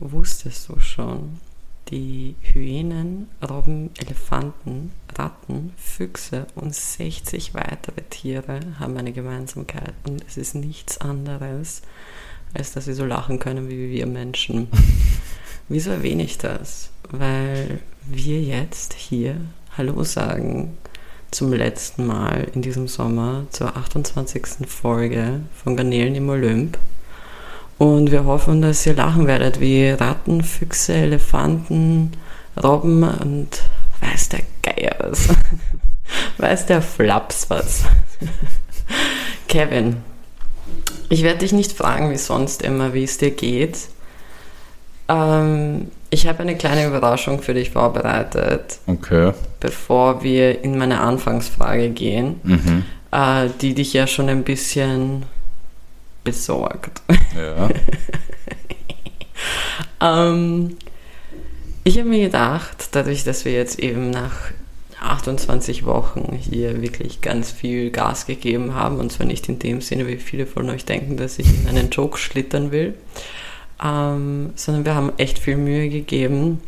Wusstest du schon, die Hyänen, Robben, Elefanten, Ratten, Füchse und 60 weitere Tiere haben eine Gemeinsamkeit und es ist nichts anderes, als dass sie so lachen können wie wir Menschen. Wieso erwähne ich das? Weil wir jetzt hier Hallo sagen zum letzten Mal in diesem Sommer zur 28. Folge von Garnelen im Olymp. Und wir hoffen, dass ihr lachen werdet wie Ratten, Füchse, Elefanten, Robben und weiß der Geier was. weiß der Flaps was. Kevin, ich werde dich nicht fragen, wie sonst immer, wie es dir geht. Ähm, ich habe eine kleine Überraschung für dich vorbereitet. Okay. Bevor wir in meine Anfangsfrage gehen, Mhm. äh, die dich ja schon ein bisschen besorgt. Ja. Ähm, ich habe mir gedacht, dadurch, dass wir jetzt eben nach 28 Wochen hier wirklich ganz viel Gas gegeben haben, und zwar nicht in dem Sinne, wie viele von euch denken, dass ich in einen Joke schlittern will, ähm, sondern wir haben echt viel Mühe gegeben.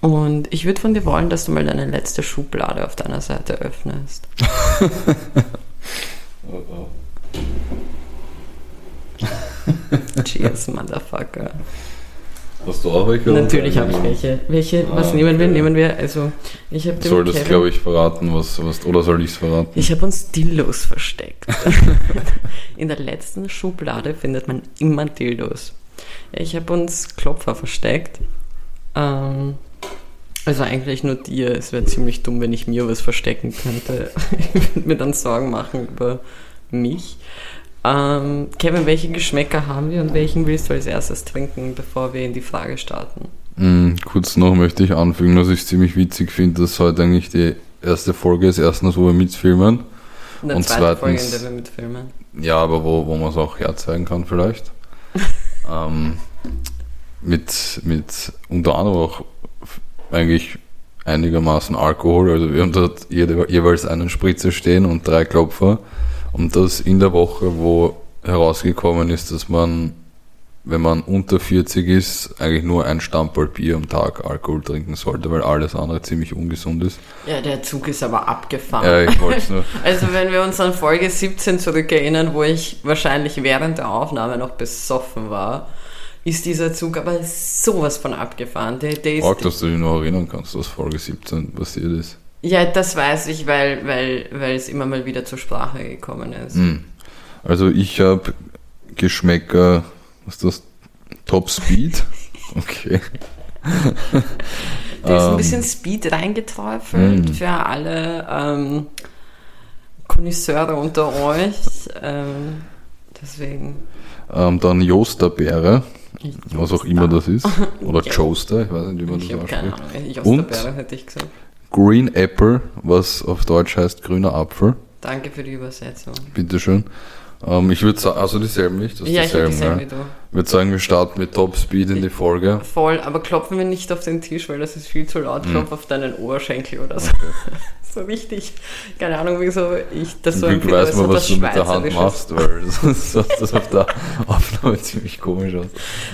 Und ich würde von dir wollen, dass du mal deine letzte Schublade auf deiner Seite öffnest. Cheers, Motherfucker. Hast du auch welche? Natürlich habe ich welche. Welche, was Ah, nehmen wir? okay. Nehmen wir, also, ich habe Soll das, glaube ich, verraten, was, was, oder soll ich es verraten? Ich habe uns Dildos versteckt. In der letzten Schublade findet man immer Dildos. Ich habe uns Klopfer versteckt. Ähm, also eigentlich nur dir. Es wäre ziemlich dumm, wenn ich mir was verstecken könnte. Ich würde mir dann Sorgen machen über mich. Ähm, Kevin, welche Geschmäcker haben wir und welchen willst du als erstes trinken, bevor wir in die Frage starten? Mm, kurz noch möchte ich anfügen, dass ich es ziemlich witzig finde, dass heute eigentlich die erste Folge ist. Erstens, wo wir mitfilmen. Der Und zweiten Folge, in zweitens- der wir mitfilmen. Ja, aber wo, wo man es auch herzeigen kann vielleicht. ähm, mit, mit unter anderem auch eigentlich einigermaßen Alkohol. Also wir haben dort jede, jeweils einen Spritzer stehen und drei Klopfer. Und das in der Woche, wo herausgekommen ist, dass man, wenn man unter 40 ist, eigentlich nur ein Stamperl Bier am Tag Alkohol trinken sollte, weil alles andere ziemlich ungesund ist. Ja, der Zug ist aber abgefahren. Ja, ich wollte es nur. Also wenn wir uns an Folge 17 zurückerinnern, wo ich wahrscheinlich während der Aufnahme noch besoffen war, ist dieser Zug aber sowas von abgefahren. Der, der Arg, dass du dich noch erinnern kannst, was Folge 17 passiert ist. Ja, das weiß ich, weil, weil, weil es immer mal wieder zur Sprache gekommen ist. Hm. Also ich habe Geschmäcker, was ist das? Top Speed? Okay. Da ist ein Ähm, bisschen Speed reingeträufelt Mm. für alle ähm, Connoisseure unter euch. Ähm, deswegen. Ähm, dann Josterbeere, was auch immer das ist. Oder Ja. Joester, ich weiß nicht, wie man Ich das habe keine ausspricht. Ahnung. Ich aus Und? der Beere hätte ich gesagt. Green Apple, was auf Deutsch heißt grüner Apfel. Danke für die Übersetzung. Bitteschön. Ähm, ich würde sagen, also dieselben nicht, das Ja, ich habe dieselben, dieselben ja. wie du. Ich würde sagen, wir starten mit Top Speed in die Folge. Voll, aber klopfen wir nicht auf den Tisch, weil das ist viel zu laut. Mhm. Klopf auf deinen Oberschenkel oder so. so richtig. Keine Ahnung, wieso ich das so Glück empfinde, weiß man, was du mit der Hand machst, weil sonst sah das auf der Aufnahme ziemlich komisch aus.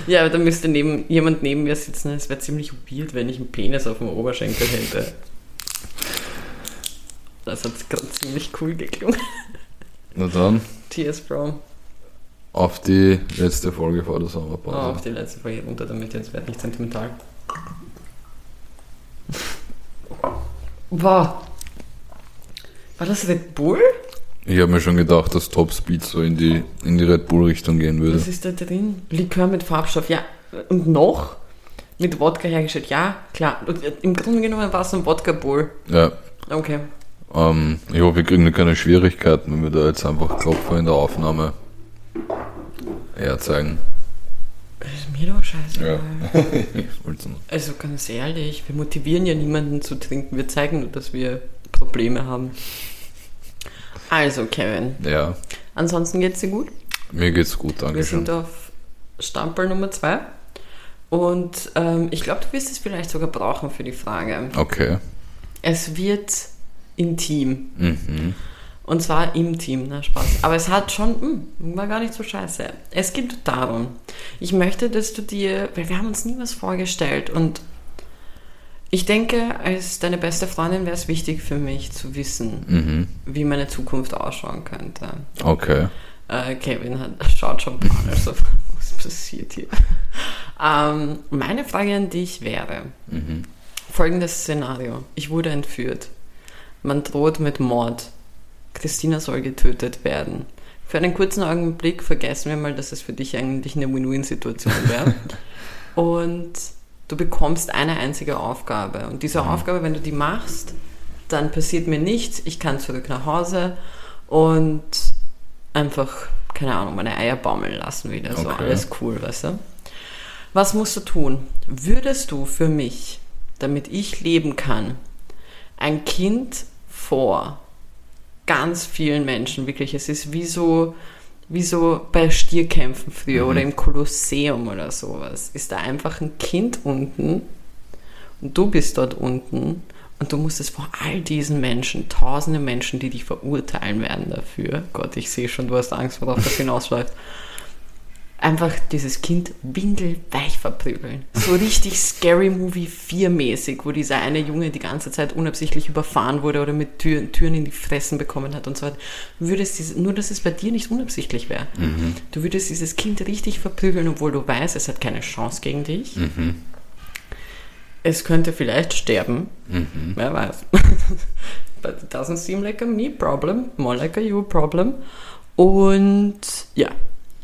Ja, aber da müsste neben, jemand neben mir sitzen. Es wäre ziemlich weird, wenn ich einen Penis auf dem Oberschenkel hätte. Das hat gerade ziemlich cool geklungen. Na dann, Cheers, Bro. auf die letzte Folge vor der Oh, Sommerpause. auf die letzte Folge runter, damit jetzt wird nicht sentimental. Wow. War das Red Bull? Ich habe mir schon gedacht, dass Top Speed so in die, in die Red Bull Richtung gehen würde. Was ist da drin? Likör mit Farbstoff, ja. Und noch? Mit Wodka hergestellt, ja, klar. Und äh, Im Grunde genommen war es ein Wodka Bull. Ja, Okay. ähm, ich hoffe, wir kriegen keine Schwierigkeiten, wenn wir da jetzt einfach Klopfer in der Aufnahme herzeigen. Ist mir doch scheiße. Ja. Also ganz ehrlich, wir motivieren ja niemanden zu trinken. Wir zeigen nur, dass wir Probleme haben. Also, Kevin. ja, Ansonsten geht's dir gut? mir geht's gut, danke Wir sind auf Stamperl Nummer 2. Und ähm, ich glaube, du wirst es vielleicht sogar brauchen für die Frage. Okay. Es wird intim. Mhm. Und zwar im Team, na Spaß. Aber es hat schon, mh, war gar nicht so scheiße. Es geht darum, ich möchte, dass du dir, weil wir haben uns nie was vorgestellt und ich denke, als deine beste Freundin wäre es wichtig für mich zu wissen, Mhm. wie meine Zukunft ausschauen könnte. Okay. Äh, Kevin hat, schaut schon panisch, so, was passiert hier? Ähm, meine Frage an dich wäre, Mhm. folgendes Szenario. Ich wurde entführt. Man droht mit Mord. Christina soll getötet werden. Für einen kurzen Augenblick vergessen wir mal, dass es für dich eigentlich eine Win-Win-Situation wäre. Und du bekommst eine einzige Aufgabe. Und diese Aufgabe, wenn du die machst, dann passiert mir nichts. Ich kann zurück nach Hause und einfach, keine Ahnung, meine Eier baumeln lassen wieder. So Okay. alles cool, weißt du? Was musst du tun? Würdest du für mich, damit ich leben kann, ein Kind vor ganz vielen Menschen, wirklich, es ist wie so, wie so bei Stierkämpfen früher oder im Kolosseum oder sowas, ist da einfach ein Kind unten und du bist dort unten und du musst es vor all diesen Menschen, tausende Menschen, die dich verurteilen werden dafür, Gott, ich sehe schon, du hast Angst, worauf das hinausläuft, einfach dieses Kind windelweich verprügeln. So richtig Scary Movie 4 mäßig, wo dieser eine Junge die ganze Zeit unabsichtlich überfahren wurde oder mit Türen, Türen in die Fressen bekommen hat und so weiter. Du Würdest diese, nur, dass es bei dir nicht unabsichtlich wäre. Du würdest dieses Kind richtig verprügeln, obwohl du weißt, es hat keine Chance gegen dich. Es könnte vielleicht sterben. Wer weiß. But it doesn't seem like a me problem, more like a you problem. Und ja,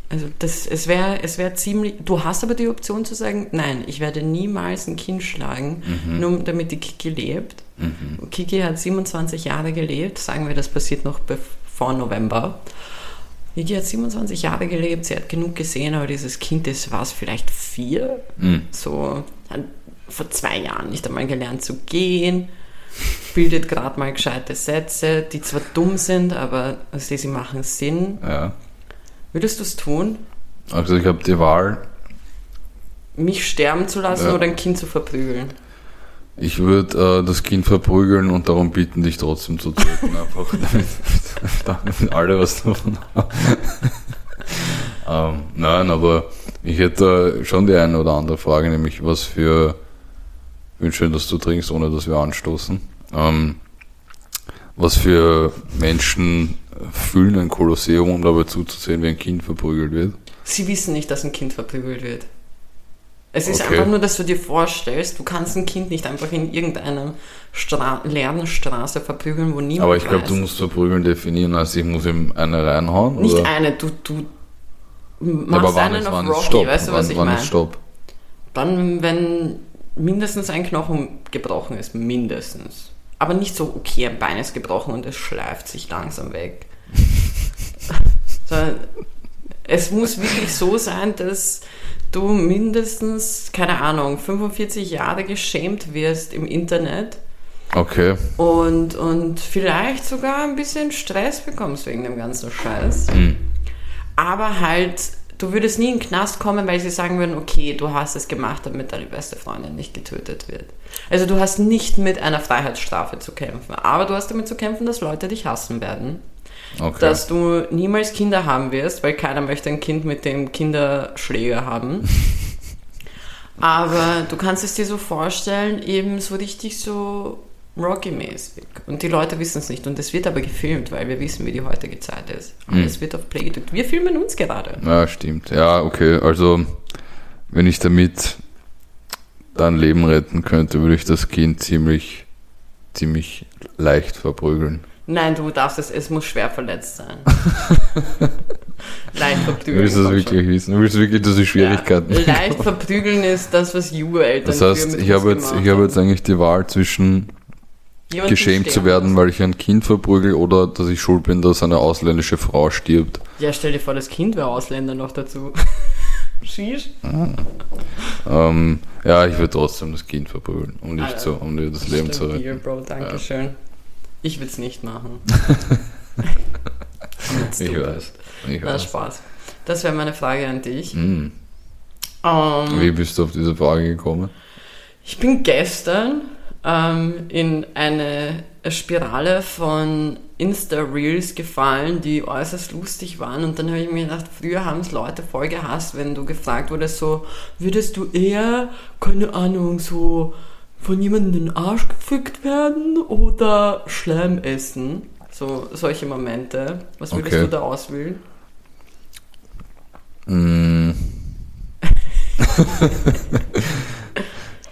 also das, es wäre es wär ziemlich. Du hast aber die Option zu sagen, nein, ich werde niemals ein Kind schlagen, nur damit die Kiki lebt. Kiki hat 27 Jahre gelebt, sagen wir, das passiert noch vor November. Kiki hat 27 Jahre gelebt, sie hat genug gesehen, aber dieses Kind ist, war es vielleicht vier? Mhm. So, vor zwei Jahren nicht einmal gelernt zu gehen, bildet gerade mal gescheite Sätze, die zwar dumm sind, aber also, sie machen Sinn. Ja. Würdest du es tun, Also ich habe die Wahl. mich sterben zu lassen Ja. oder ein Kind zu verprügeln? Ich würde äh, das Kind verprügeln und darum bitten, dich trotzdem zu töten. Einfach damit, damit alle was davon haben. ähm, nein, aber ich hätte schon die eine oder andere Frage, nämlich was für. Ich bin schön, dass du trinkst, ohne dass wir anstoßen. Ähm, was für Menschen fühlen ein Kolosseum, um dabei zuzusehen, wie ein Kind verprügelt wird? Sie wissen nicht, dass ein Kind verprügelt wird. Es ist Okay. einfach nur, dass du dir vorstellst, du kannst ein Kind nicht einfach in irgendeiner Stra leeren Straße verprügeln, wo niemand Aber ich glaube, du musst verprügeln definieren, als ich muss ihm eine reinhauen. Nicht oder? eine, du, du Ja, machst aber wann einen auf Rocky, weißt du, was wann ich meine? Stopp? Dann, wenn mindestens ein Knochen gebrochen ist, mindestens. Aber nicht so, okay, ein Bein ist gebrochen und es schleift sich langsam weg. Sondern es muss wirklich so sein, dass du mindestens, keine Ahnung, 45 Jahre geschämt wirst im Internet Okay. und, und vielleicht sogar ein bisschen Stress bekommst wegen dem ganzen Scheiß. Hm. Aber halt, du würdest nie in den Knast kommen, weil sie sagen würden, okay, du hast es gemacht, damit deine beste Freundin nicht getötet wird. Also du hast nicht mit einer Freiheitsstrafe zu kämpfen, aber du hast damit zu kämpfen, dass Leute dich hassen werden. Okay. Dass du niemals Kinder haben wirst, weil keiner möchte ein Kind mit dem Kinderschläger haben. Aber du kannst es dir so vorstellen, eben so richtig so Rocky-mäßig. Und die Leute wissen es nicht. Und es wird aber gefilmt, weil wir wissen, wie die heutige Zeit ist. Alles wird auf Play gedrückt. Wir filmen uns gerade. ja, stimmt. Ja, okay. Also, wenn ich damit dein Leben retten könnte, würde ich das Kind ziemlich, ziemlich leicht verprügeln. Nein, du darfst es, es muss schwer verletzt sein. Leicht verprügeln. Willst du das wirklich wissen? Willst du wirklich, dass ich Schwierigkeiten Ja, leicht verprügeln ist das, was Jugo-Eltern Das heißt, ich habe jetzt, ich habe jetzt eigentlich die Wahl zwischen Jemanden geschämt zu werden, weil ich ein Kind verprügel oder dass ich schuld bin, dass eine ausländische Frau stirbt. Ja, stell dir vor, das Kind wäre Ausländer noch dazu. Schieß. Ähm, ja, ich würde trotzdem das Kind verprügeln, um nicht Alter. so, um dir das Leben zu retten. Bro, danke schön. Ich würde es nicht machen. Ich weiß. Ich Na, weiß. Spaß. Das wäre meine Frage an dich. Hm. Ähm, Wie bist du auf diese Frage gekommen? ich bin gestern ähm, in eine Spirale von Insta-Reels gefallen, die äußerst lustig waren. Und dann habe ich mir gedacht, früher haben es Leute voll gehasst, wenn du gefragt wurdest, so, würdest du eher, keine Ahnung, so von jemandem den Arsch gefickt werden oder Schleim essen? So solche Momente. Was würdest Okay. du da auswählen? Mm.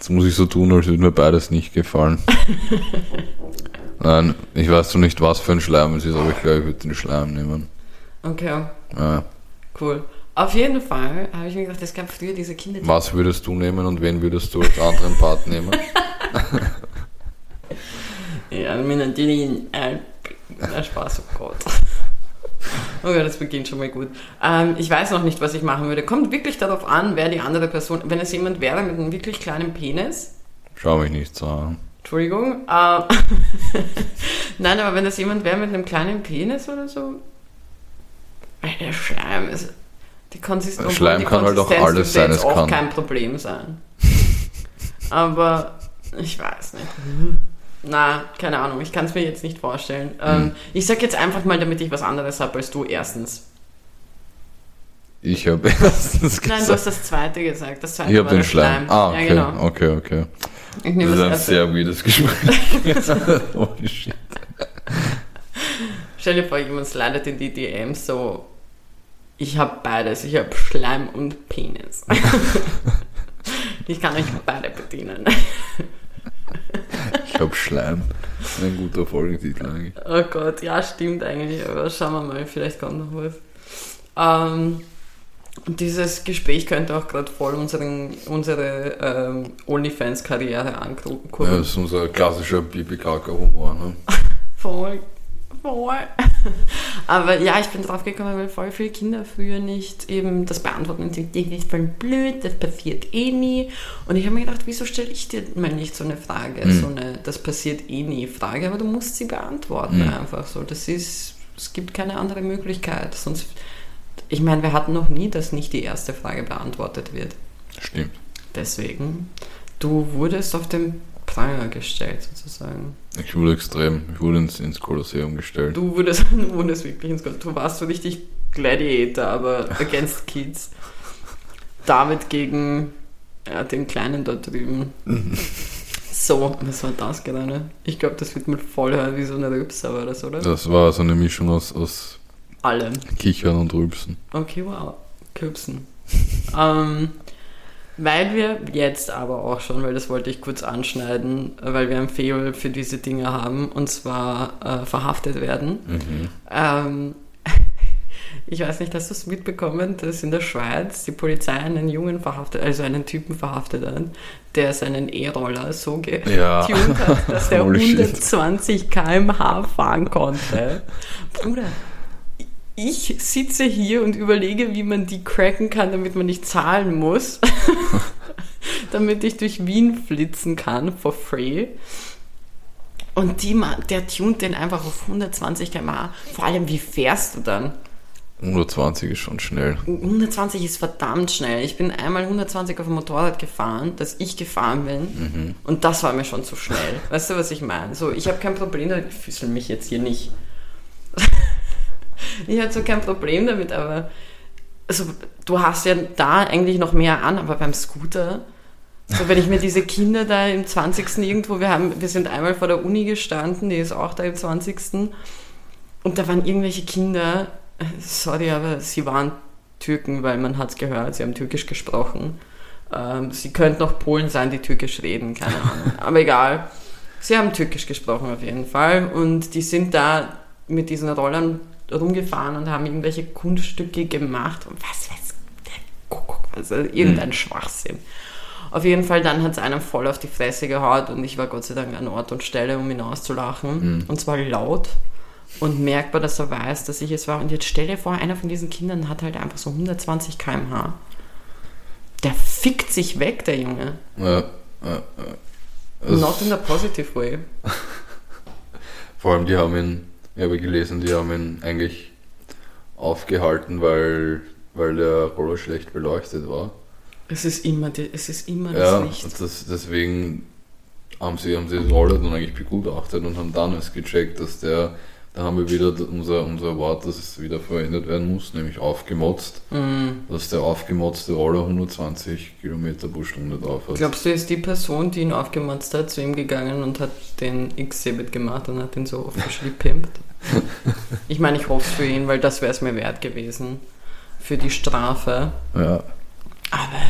Jetzt muss ich so tun, als würde mir beides nicht gefallen. Nein, ich weiß so nicht, was für ein Schleim es ist, aber ich glaube, ich würde den Schleim nehmen. Okay, Ja. cool. Auf jeden Fall habe ich mir gedacht, es gab früher diese Kinder, Was würdest du nehmen und wen würdest du als anderen Part nehmen? Ja, mir natürlich ein na, Spaß, oh Gott. Oh Gott, das beginnt schon mal gut. Ähm, ich weiß noch nicht, was ich machen würde. Kommt wirklich darauf an, wer die andere Person. Wenn es jemand wäre mit einem wirklich kleinen Penis, Schau mich nicht so an. Entschuldigung. Äh, Nein, aber wenn das jemand wäre mit einem kleinen Penis oder so. Der Schleim ist. Die Konsistenz, Schleim die kann halt auch Konsistenz alles sein, es auch kann. kein Problem sein. aber ich weiß nicht. Na, keine Ahnung, ich kann es mir jetzt nicht vorstellen. Hm. Ähm, ich sag jetzt einfach mal, damit ich was anderes habe als du, erstens. Ich habe erstens Nein, du gesagt, hast das zweite gesagt. Das zweite ich habe den der Schleim. Ah, okay, Ja, genau. okay, okay. Ich nehme Das ist das ein erste. sehr weirdes Gespräch. Holy shit. Stell dir vor, jemand slidet in die DMs so, ich habe beides, ich habe Schleim und Penis. ich kann euch beide bedienen. Ich habe Schleim. Ein guter Folgentitel eigentlich. Oh Gott, ja, stimmt eigentlich, aber schauen wir mal, vielleicht kommt noch was. Ähm, und dieses Gespräch könnte auch gerade voll unseren, unsere ähm, OnlyFans-Karriere angucken. Ja, das ist unser klassischer Bibi-Kaka-Humor. Ne? Voll, voll. Aber ja, ich bin drauf gekommen, weil voll viele Kinder früher nicht eben das beantworten und das ist voll blöd, das passiert eh nie. Und ich habe mir gedacht, wieso stelle ich dir mal nicht so eine Frage, Mhm. so eine das passiert eh nie Frage, aber du musst sie beantworten Mhm. einfach so. Das ist, es gibt keine andere Möglichkeit. Sonst, ich meine, wir hatten noch nie, dass nicht die erste Frage beantwortet wird. Stimmt. Deswegen, du wurdest auf den Pranger gestellt sozusagen. Ich wurde extrem. Ich wurde ins, ins Kolosseum gestellt. Du wurdest, du wurdest wirklich ins Gold. Du warst so richtig Gladiator, aber against Kids. David gegen ja, den Kleinen dort drüben. So, was war das gerade? Ich glaube, das wird mal voll hören wie so eine Rübser war das, oder? Das war so eine Mischung aus, aus Allem. Kichern und Rülpsen. Okay, wow. Küpsen. ähm, weil wir jetzt aber auch schon, weil das wollte ich kurz anschneiden, weil wir ein Faible für diese Dinge haben, und zwar äh, verhaftet werden. Mhm. Ähm, ich weiß nicht, hast du es mitbekommen, dass in der Schweiz die Polizei einen Jungen verhaftet, also einen Typen verhaftet hat, der seinen E-Roller so getuned Ja. hat, dass er Holy shit. 120 km/h fahren konnte. Bruder, ich sitze hier und überlege, wie man die cracken kann, damit man nicht zahlen muss, damit ich durch Wien flitzen kann, for free. Und die, der tunt den einfach auf 120 km/h. Vor allem, wie fährst du dann? 120 ist schon schnell. 120 ist verdammt schnell. Ich bin einmal 120 auf dem Motorrad gefahren, dass ich gefahren bin. Und das war mir schon zu schnell. Weißt du, was ich meine? So, ich habe kein Problem. Ich füßel mich jetzt hier nicht. ich habe so kein Problem damit, aber also, du hast ja da eigentlich noch mehr an, aber beim Scooter, so wenn ich mir diese Kinder da im 20. irgendwo, wir haben, wir sind einmal vor der Uni gestanden, die ist auch da im 20. Und da waren irgendwelche Kinder, sorry, aber sie waren Türken, weil man hat es gehört, sie haben Türkisch gesprochen. Ähm, sie könnten auch Polen sein, die Türkisch reden, keine Ahnung. aber egal. Sie haben Türkisch gesprochen auf jeden Fall und die sind da mit diesen Rollern rumgefahren und haben irgendwelche Kunststücke gemacht und was weiß der Kuckuck, also irgendein Schwachsinn. Auf jeden Fall, dann hat es einem voll auf die Fresse gehaut und ich war Gott sei Dank an Ort und Stelle, um ihn auszulachen. Und zwar laut und merkbar, dass er weiß, dass ich es war. Und jetzt stell dir vor, einer von diesen Kindern hat halt einfach so 120 km/h. Der fickt sich weg, der Junge. Ja, ja, ja. Not in a positive way. Vor allem, die haben ihn, ich habe gelesen, die haben ihn eigentlich aufgehalten, weil, weil der Roller schlecht beleuchtet war. Es ist immer, die, es ist immer Ja, das Licht. und das, deswegen haben sie, haben sie den Roller dann eigentlich begutachtet und haben dann erst gecheckt, dass der Da haben wir wieder unser, unser Wort, das es wieder verwendet werden muss, nämlich aufgemotzt. Mhm. Dass der aufgemotzte Roller 120 Kilometer pro Stunde drauf hat. Glaubst du, ist die Person, die ihn aufgemotzt hat, zu ihm gegangen und hat den Exhibit gemacht und hat ihn so officially pimpt? Ich meine, ich hoffe es für ihn, weil das wäre es mir wert gewesen. Für die Strafe. Ja. Aber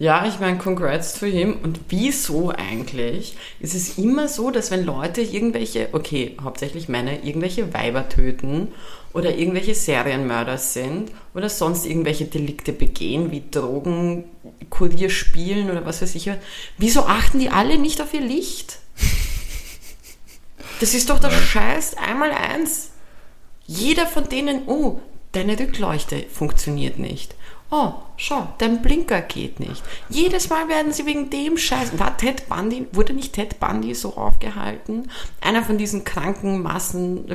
ja, ich meine, congrats für ihn. Und wieso eigentlich? Ist es immer so, dass wenn Leute irgendwelche, okay, hauptsächlich Männer, irgendwelche Weiber töten oder irgendwelche Serienmörder sind oder sonst irgendwelche Delikte begehen, wie Drogen, Kurier spielen oder was weiß ich, wieso achten die alle nicht auf ihr Licht? Das ist doch der Scheiß einmal eins. Jeder von denen, oh, deine Rückleuchte funktioniert nicht. Oh, schau, dein Blinker geht nicht. Jedes Mal werden sie wegen dem Scheiß. War Ted Bundy, wurde nicht Ted Bundy so aufgehalten? Einer von diesen kranken Massen,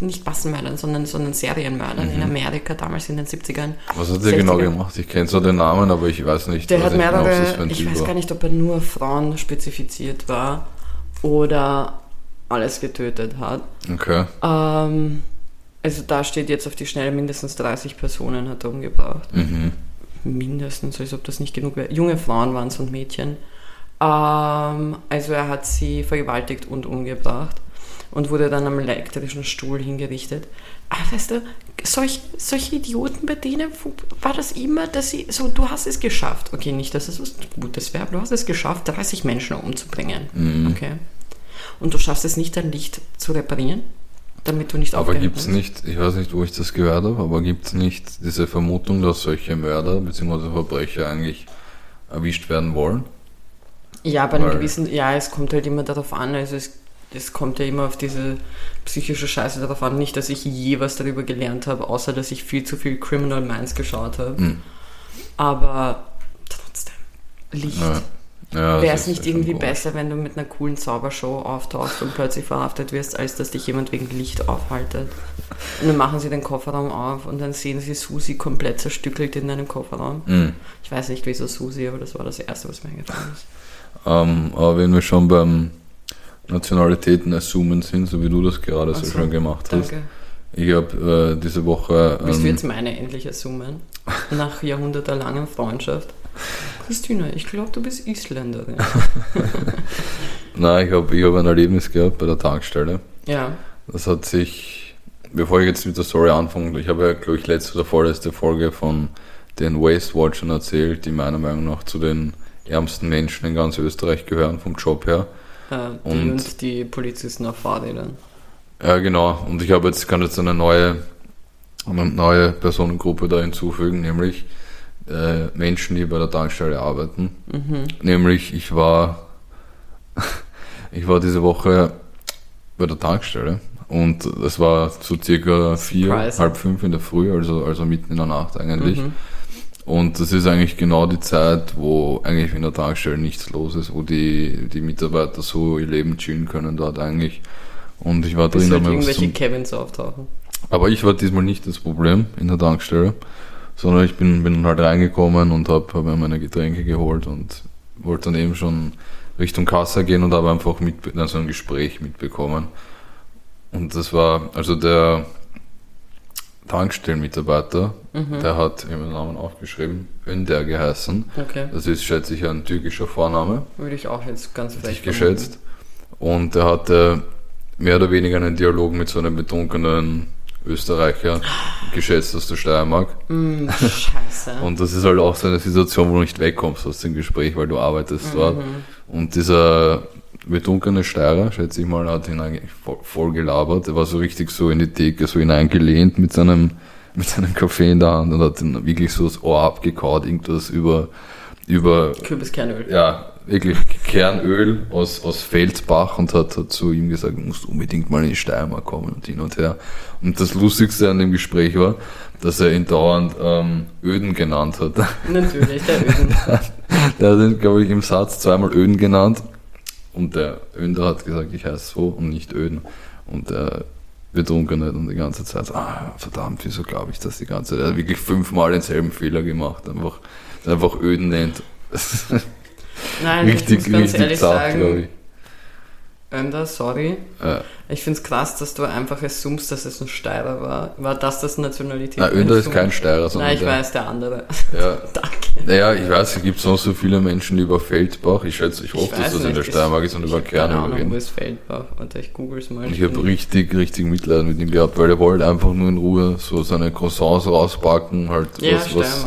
nicht Massenmördern, sondern, sondern Serienmördern mhm. in Amerika damals in den 70ern. Was hat der genau gemacht? Ich kenne zwar den Namen, aber ich weiß nicht. Der hat mehrere, genau, ich weiß gar nicht, ob er nur Frauen spezifiziert war oder alles getötet hat. Okay. Ähm, also da steht jetzt auf die Schnelle mindestens 30 Personen hat er umgebracht. Mhm. Mindestens, als ob das nicht genug wäre. Junge Frauen waren es und Mädchen. Ähm, also er hat sie vergewaltigt und umgebracht und wurde dann am elektrischen Stuhl hingerichtet. Aber weißt du, solch, solche Idioten, bei denen war das immer, dass sie so, du hast es geschafft. Okay, nicht, dass es was Gutes wäre, aber du hast es geschafft, 30 Menschen umzubringen. Mhm. Okay. Und du schaffst es nicht, dein Licht zu reparieren damit du nicht Aber gibt es nicht, ich weiß nicht, wo ich das gehört habe, aber gibt es nicht diese Vermutung, dass solche Mörder bzw. Verbrecher eigentlich erwischt werden wollen? Ja, bei einem gewissen, ja, es kommt halt immer darauf an, also es, es kommt ja immer auf diese psychische Scheiße darauf an, nicht, dass ich je was darüber gelernt habe, außer dass ich viel zu viel Criminal Minds geschaut habe. Mhm. Aber trotzdem, Licht. Ja. Ja, Wäre es nicht irgendwie besser, wenn du mit einer coolen Zaubershow auftauchst und plötzlich verhaftet wirst, als dass dich jemand wegen Licht aufhaltet? Und dann machen sie den Kofferraum auf und dann sehen sie Susi komplett zerstückelt in deinem Kofferraum. Mhm. Ich weiß nicht, wieso Susi, aber das war das Erste, was mir eingefallen ist. Ähm, aber wenn wir schon beim Nationalitäten assumen sind, so wie du das gerade so, so schön gemacht hast. Danke. Ich habe äh, diese Woche. Ähm, Willst du jetzt meine endlich assumen? Nach jahrhundertelanger Freundschaft? Christina, ich glaube, du bist Isländerin. Nein, ich habe ich hab ein Erlebnis gehabt bei der Tankstelle. Ja. Das hat sich, bevor ich jetzt mit der Story anfange, ich habe ja, glaube ich, letzte oder vorletzte Folge von den Waste Watchern erzählt, die meiner Meinung nach zu den ärmsten Menschen in ganz Österreich gehören, vom Job her. Ja, die und, und die Polizisten auf Fahrrädern. Ja, genau. Und ich habe jetzt, kann jetzt eine neue, eine neue Personengruppe da hinzufügen, nämlich äh, Menschen, die bei der Tankstelle arbeiten. Mhm. Nämlich, ich war, ich war diese Woche bei der Tankstelle und es war so circa vier, Surprise. halb fünf in der Früh, also, also mitten in der Nacht eigentlich. Mhm. Und das ist eigentlich genau die Zeit, wo eigentlich in der Tankstelle nichts los ist, wo die, die Mitarbeiter so ihr Leben chillen können dort eigentlich. Und ich war Bis drin. Halt irgendwelche Kevins auftauchen. Aber ich war diesmal nicht das Problem in der Tankstelle sondern ich bin, bin halt reingekommen und habe hab mir meine Getränke geholt und wollte dann eben schon Richtung Kasse gehen und habe einfach mit, also ein Gespräch mitbekommen. Und das war, also der Tankstellenmitarbeiter, mhm. der hat ihren Namen aufgeschrieben, Önder geheißen. Okay. Das ist, schätze ich, ein türkischer Vorname. Würde ich auch jetzt ganz vielleicht geschätzt. Und er hatte mehr oder weniger einen Dialog mit so einem betrunkenen Österreicher, geschätzt aus der Steiermark. Mm, scheiße. und das ist halt auch so eine Situation, wo du nicht wegkommst aus dem Gespräch, weil du arbeitest mhm. dort. Und dieser betrunkene Steirer, schätze ich mal, hat ihn eigentlich voll, voll gelabert. Er war so richtig so in die Theke, so hineingelehnt mit seinem, mit seinem Kaffee in der Hand und hat ihn wirklich so das Ohr abgekaut, irgendwas über, über. Kürbiskernöl. Ja, wirklich Kernöl aus, aus Feldbach und hat, hat zu ihm gesagt, du musst unbedingt mal in die Steiermark kommen und hin und her. Und das Lustigste an dem Gespräch war, dass er ihn dauernd ähm, Öden genannt hat. Natürlich, der Öden. der hat ihn, glaube ich, im Satz zweimal Öden genannt. Und der Önder hat gesagt, ich heiße so und nicht Öden. Und der Betrunkene hat dann die ganze Zeit so, ah, verdammt, wieso glaube ich das die ganze Zeit? Er hat wirklich fünfmal denselben Fehler gemacht, einfach, einfach Öden nennt. Nein, richtig, ich muss ganz ehrlich sagen, Ender, sorry. Ja. Ich finde es krass, dass du einfach assumst, dass es ein Steirer war. War das das Nationalität? Na, Önder ist kein Steirer, sondern Nein, ich der, weiß, der andere. Ja. Danke. Naja, ich weiß, es gibt sonst so viele Menschen, über Feldbach, ich schätze, ich hoffe, dass weiß das in der nicht, ich- Steiermark ist und Ich über Kerne Ahnung, wo ist Feldbach. Warte, ich google es mal. Und ich habe richtig, richtig Mitleid mit ihm gehabt, weil er wollte einfach nur in Ruhe so seine Croissants rauspacken, halt Ja, was, was.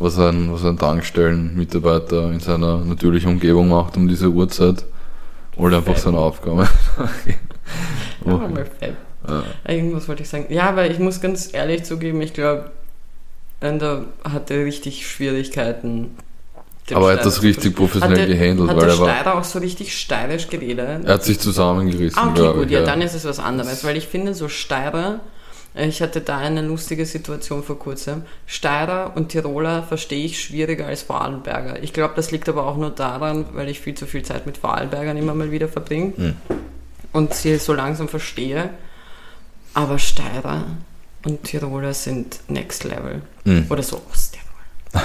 Was ein, was ein Tankstellenmitarbeiter in seiner natürlichen Umgebung macht um diese Uhrzeit. Wollte einfach seine Aufgabe. Ja, Feld. Ja. Irgendwas wollte ich sagen. Ja, aber ich muss ganz ehrlich zugeben, ich glaube, Ender hatte richtig Schwierigkeiten. Aber er hat das richtig professionell Hat der- gehandelt, Hat weil der er war, Steirer auch so richtig steirisch geredet? er hat sich zusammengerissen, Ah, okay, gut, ich. ja, dann ist es was anderes, weil ich finde, so Steirer, äh, ich hatte da eine lustige Situation vor kurzem, Steirer und Tiroler verstehe ich schwieriger als Vorarlberger. Ich glaube, das liegt aber auch nur daran, weil ich viel zu viel Zeit mit Vorarlbergern immer mal wieder verbringe Hm. und sie so langsam verstehe. Aber Steirer und Tiroler sind Next Level. Mhm. Oder so Osttirol.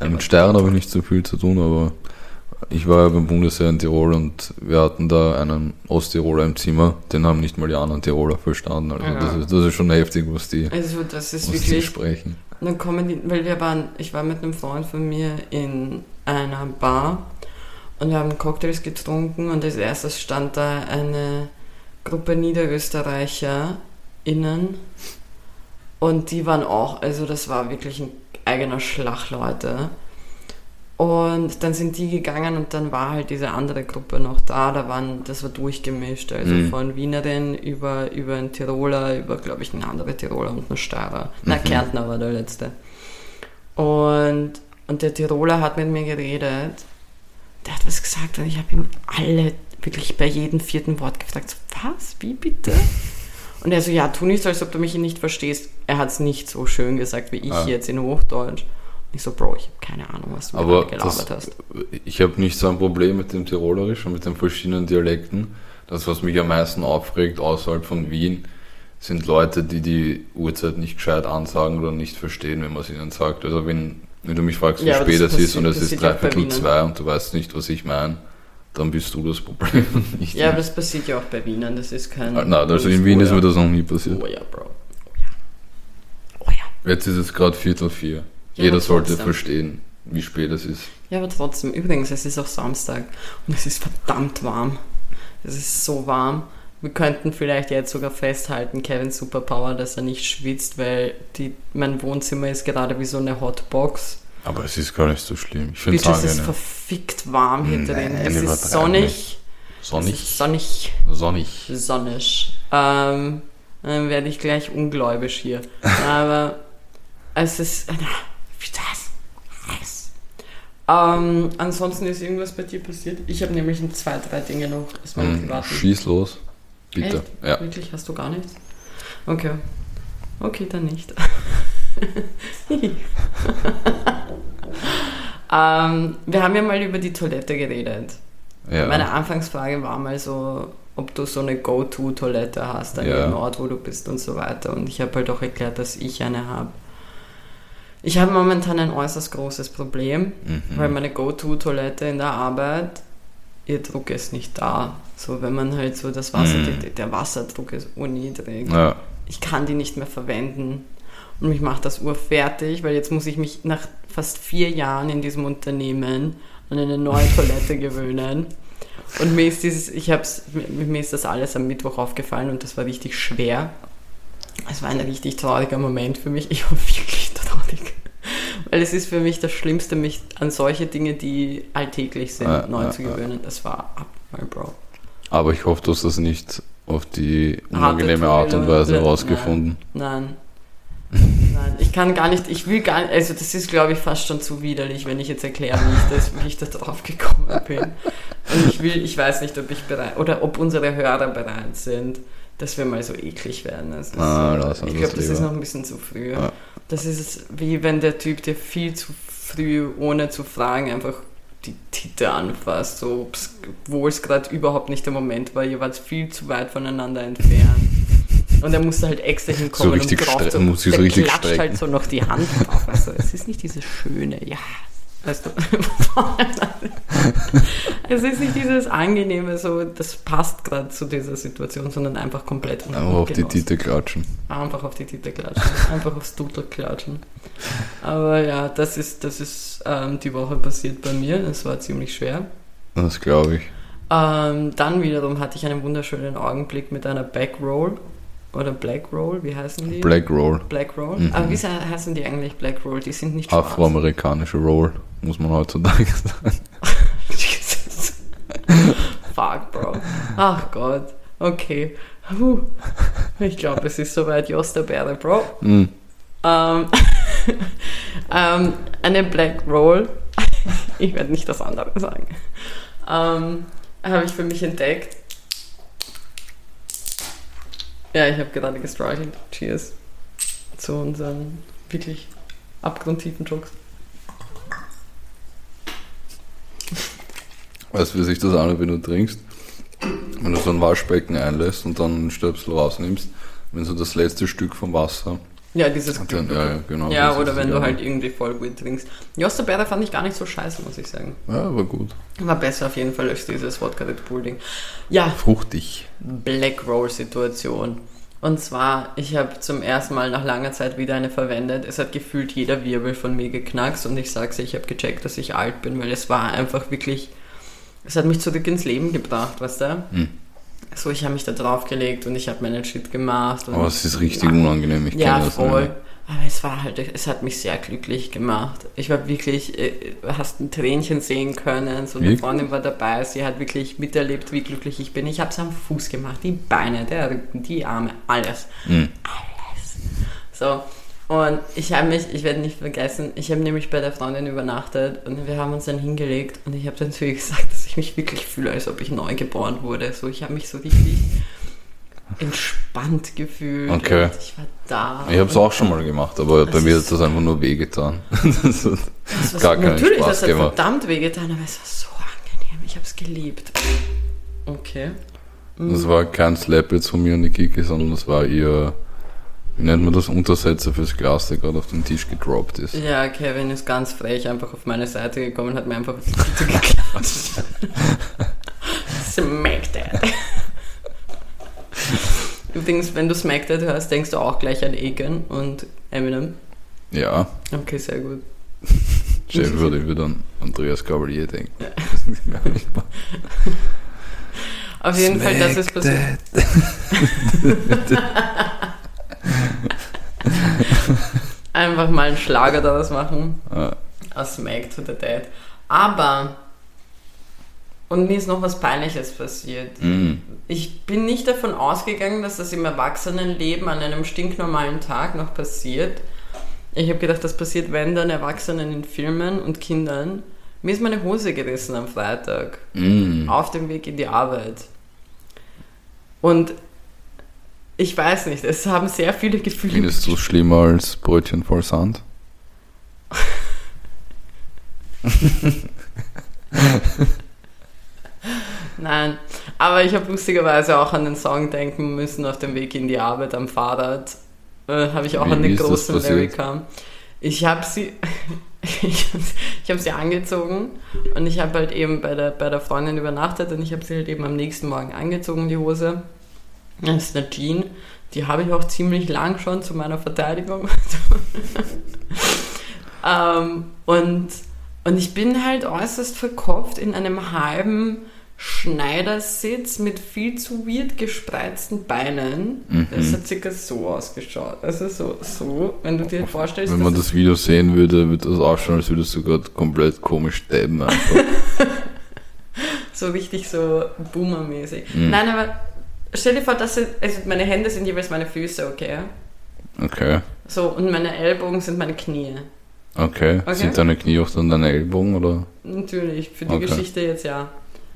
Ja, mit Steirern habe ich nicht so viel zu tun, aber ich war ja beim Bundesheer in Tirol und wir hatten da einen Osttiroler im Zimmer, den haben nicht mal die anderen Tiroler verstanden. Also Ja. das, ist, das ist schon heftig, was die, Also das ist was die wirklich... sprechen. Dann kommen die, weil wir waren, ich war mit einem Freund von mir in einer Bar und wir haben Cocktails getrunken und als erstes stand da eine Gruppe Niederösterreicher innen und die waren auch, also das war wirklich ein eigener Schlag, Leute. Und dann sind die gegangen und dann war halt diese andere Gruppe noch da. Da waren, das war durchgemischt, also Mhm. von Wienerin über, über einen Tiroler, über, glaube ich, einen anderen Tiroler und einen Steirer. Na, Mhm. Kärntner war der letzte. Und, und der Tiroler hat mit mir geredet. Der hat was gesagt und ich habe ihm alle, wirklich bei jedem vierten Wort gefragt, so, was, wie bitte? Und er so, ja, tu nicht so, als ob du mich nicht verstehst. Er hat es nicht so schön gesagt wie ich Ah. jetzt in Hochdeutsch. Ich so, Bro, ich habe keine Ahnung, was du Aber gerade das, gelabert hast. ich habe nicht so ein Problem mit dem Tirolerisch und mit den verschiedenen Dialekten. Das, was mich am meisten aufregt außerhalb von Wien, sind Leute, die die Uhrzeit nicht gescheit ansagen oder nicht verstehen, wenn man es ihnen sagt. Also wenn, wenn du mich fragst, wie Ja, spät es ist und es ist dreiviertel zwei und du weißt nicht, was ich meine, dann bist du das Problem. nicht Ja, aber das passiert ja auch bei Wienern, das ist kein... Ah, Nein, also in Wien ist mir das noch nie passiert. Oh ja, Bro. Oh ja. Oh ja. Jetzt ist es gerade Viertel vier. Ja, Jeder sollte verstehen, wie spät es ist. Ja, aber trotzdem, übrigens, es ist auch Samstag und es ist verdammt warm. Es ist so warm. Wir könnten vielleicht jetzt sogar festhalten, Kevin Superpower, dass er nicht schwitzt, weil die, mein Wohnzimmer ist gerade wie so eine Hotbox. Aber es ist gar nicht so schlimm. Ich finde es Bitch, es ist angenehm. verfickt warm hier drin. Es ist sonnig. Sonnig. ist sonnig. Sonnig. Sonnig. Ähm, dann werde ich gleich ungläubisch hier. Aber es ist. Das? Was? Ähm, ansonsten ist irgendwas bei dir passiert? Ich habe nämlich ein, zwei, drei Dinge noch aus meinem privaten. schieß los. Bitte. Echt? Ja. Wirklich? Hast du gar nichts? Okay. Okay, dann nicht. ähm, wir haben ja mal über die Toilette geredet. ja. Meine Anfangsfrage war mal so, ob du so eine Go-To-Toilette hast an Ja. jedem Ort, wo du bist und so weiter. Und ich habe halt auch erklärt, dass ich eine habe. Ich habe momentan ein äußerst großes Problem, Mhm. weil meine Go-To-Toilette in der Arbeit, ihr Druck ist nicht da. So, wenn man halt so das Wasser, Mhm. der, der Wasserdruck ist urniedrig. ja. Ich kann die nicht mehr verwenden. Und mich macht das urfertig, weil jetzt muss ich mich nach fast vier Jahren in diesem Unternehmen an eine neue Toilette gewöhnen. Und mir ist dieses, ich hab's, mir mir ist das alles am Mittwoch aufgefallen und das war richtig schwer. Es war ein richtig trauriger Moment für mich. Ich war wirklich traurig. Weil es ist für mich das Schlimmste, mich an solche Dinge, die alltäglich sind, Ja, neu ja, zu gewöhnen. Das war Abfall, Bro. Aber ich hoffe, du hast das nicht auf die unangenehme Art und. Weise Nein. rausgefunden. Nein. Nein, ich kann gar nicht, ich will gar nicht, also das ist glaube ich fast schon zu widerlich, wenn ich jetzt erkläre, wie ich, das, wie ich da drauf gekommen bin. Und ich will, ich weiß nicht, ob ich bereit, oder ob unsere Hörer bereit sind, dass wir mal so eklig werden. Ist, Ah, uns ich glaube, das ist noch ein bisschen zu früh. Ja. Das ist wie wenn der Typ dir viel zu früh, ohne zu fragen, einfach die Titte anfasst, so, obwohl es gerade überhaupt nicht der Moment war, ihr wart viel zu weit voneinander entfernt. Und er musste halt extra hinkommen So und stre- so, muss sich so richtig klatscht strecken. halt so noch die Hand drauf. Also, es ist nicht dieses schöne, ja, weißt du. Es ist nicht dieses angenehme, so, das passt gerade zu dieser Situation, sondern einfach komplett Einfach auf die. Tite klatschen. Einfach auf die Titel klatschen. Einfach aufs Dudel klatschen. Aber ja, das ist, das ist ähm, die Woche passiert bei mir. Das war ziemlich schwer. Das glaube ich. Ähm, dann wiederum hatte ich einen wunderschönen Augenblick mit einer Backroll. Oder Black Roll, wie heißen die? Black Roll. Black Roll. Mhm. Aber wie heißen die eigentlich Black Roll? Die sind nicht schwarz. Afroamerikanische Roll, muss man heutzutage sagen. Jesus. Fuck, Bro. Ach Gott. Okay. Puh. Ich glaube, es ist soweit Josterbäre, Bro. Hm. Ähm, ähm, eine Black Roll. Ich werde nicht das andere sagen. Ähm, habe ich für mich entdeckt. Ja, ich habe gerade gestruggelt. Cheers. Zu unseren wirklich abgrundtiefen Jokes. Weißt du, wie sich das an, wenn du trinkst? Wenn du so ein Waschbecken einlässt und dann einen Stöpsel rausnimmst, wenn so das letzte Stück vom Wasser. Ja, dieses Dann, ja, ja, genau. Ja, oder wenn du halt irgendwie voll gut trinkst. Josterbeere fand ich gar nicht so scheiße, muss ich sagen. Ja, war gut. War besser auf jeden Fall als dieses Wodka Red Bull Ding. Ja, Fruchtig. Black Roll Situation. Und zwar, ich habe zum ersten Mal nach langer Zeit wieder eine verwendet. Es hat gefühlt jeder Wirbel von mir geknackst und ich sag's ich habe gecheckt, dass ich alt bin, weil es war einfach wirklich, es hat mich zurück ins Leben gebracht, weißt du? Hm. So, ich habe mich da draufgelegt und ich habe meinen Shit gemacht. Aber es ist richtig unangenehm, ich ja, kenne das voll. nicht. Aber es war halt, es hat mich sehr glücklich gemacht. Ich war wirklich, äh, hast ein Tränchen sehen können. So eine Wirklich? Freundin war dabei, sie hat wirklich miterlebt, wie glücklich ich bin. Ich habe es am Fuß gemacht, die Beine, der Rücken, die Arme, alles. Hm. Alles. So. Und ich habe mich, ich werde nicht vergessen, ich habe nämlich bei der Freundin übernachtet und wir haben uns dann hingelegt und ich habe dann zu ihr gesagt, dass ich mich wirklich fühle, als ob ich neu geboren wurde. So, ich habe mich so richtig entspannt gefühlt. Okay. Ich war da. Ich habe es auch schon mal gemacht, aber bei mir hat das einfach nur wehgetan. das hat das gar so- keinen Natürlich, Spaß das hat gemacht. verdammt wehgetan, aber es war so angenehm. Ich habe es geliebt. Okay. Das war kein Slap jetzt von mir und die Kiki, sondern das war ihr, wie nennt man das, Untersetzer fürs Glas, der gerade auf den Tisch gedroppt ist. Ja, Kevin ist ganz frech einfach auf meine Seite gekommen und hat mir einfach auf die Tüte geklatscht. Smack that. Übrigens, wenn du Smack that hörst, denkst du auch gleich an Egan und Eminem. Ja, Okay, sehr gut. Chef würde ich wieder an Andreas Cavalier denken. Auf jeden Fall, das ist passiert. Einfach mal einen Schlager daraus machen. Ah, Aus Smack to the Dead. Aber, und mir ist noch was Peinliches passiert. mm, Ich bin nicht davon ausgegangen, dass das im Erwachsenenleben an einem stinknormalen Tag noch passiert. Ich habe gedacht, das passiert, wenn dann Erwachsenen in Filmen und Kindern. Mir ist meine Hose gerissen am Freitag mm. auf dem Weg in die Arbeit. Und ich weiß nicht, es haben sehr viele Gefühle. Findest du es schlimmer als Brötchen voll Sand? Nein, aber ich habe lustigerweise auch an den Song denken müssen auf dem Weg in die Arbeit am Fahrrad. Äh, habe ich auch Wie- an den großen? Lyrica. Ich habe sie, ich habe sie angezogen und ich habe halt eben bei der, bei der Freundin übernachtet und ich habe sie halt eben am nächsten Morgen angezogen, die Hose. Das ist eine Jean, die habe ich auch ziemlich lang schon zu meiner Verteidigung. ähm, und, und ich bin halt äußerst verkopft in einem halben Schneidersitz mit viel zu weird gespreizten Beinen. Mhm. Das hat circa so ausgeschaut. Also so, so, wenn du dir vorstellst, Wenn man das Video sehen würde, würde das ausschauen, als würdest du gerade komplett komisch einfach. so richtig so Boomer-mäßig. Mhm. Nein, aber stell dir vor, dass also meine Hände sind jeweils meine Füße, okay? Okay, So, und meine Ellbogen sind meine Knie. okay. Okay. Sind deine Knie auch dann deine Ellbogen oder? Natürlich, für die Okay. Geschichte jetzt ja.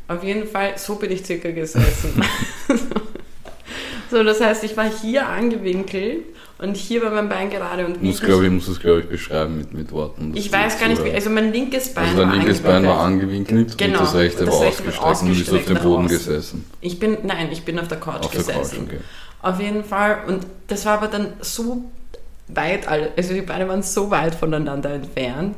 Auf jeden Fall, so bin ich circa gesessen. so, das heißt, ich war hier angewinkelt und hier war mein Bein gerade und muss, ich glaube ich, muss das, glaube ich, beschreiben mit, mit Worten. ich weiß gar nicht, wie, zuhörst. also mein linkes Bein Also dein war linkes Bein war angewinkelt. Genau, und das rechte das war rechte war ausgestreckt und du bist auf dem ausgestreckt Boden gesessen. Ich bin, nein, ich bin auf der Couch Auf der gesessen. Couch, okay. Auf jeden Fall. Und das war aber dann so weit, also die Beine waren so weit voneinander entfernt,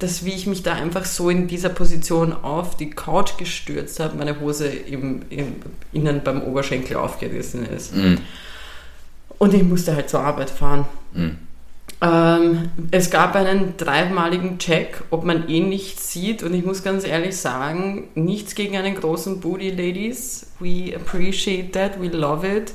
dass wie ich mich da einfach so in dieser Position auf die Couch gestürzt habe, meine Hose im, im, innen beim Oberschenkel aufgerissen ist. Mhm. Und ich musste halt zur Arbeit fahren. Mhm. Ähm, es gab einen dreimaligen Check, ob man eh nichts sieht. Und ich muss ganz ehrlich sagen, nichts gegen einen großen Booty, Ladies. We appreciate that, we love it.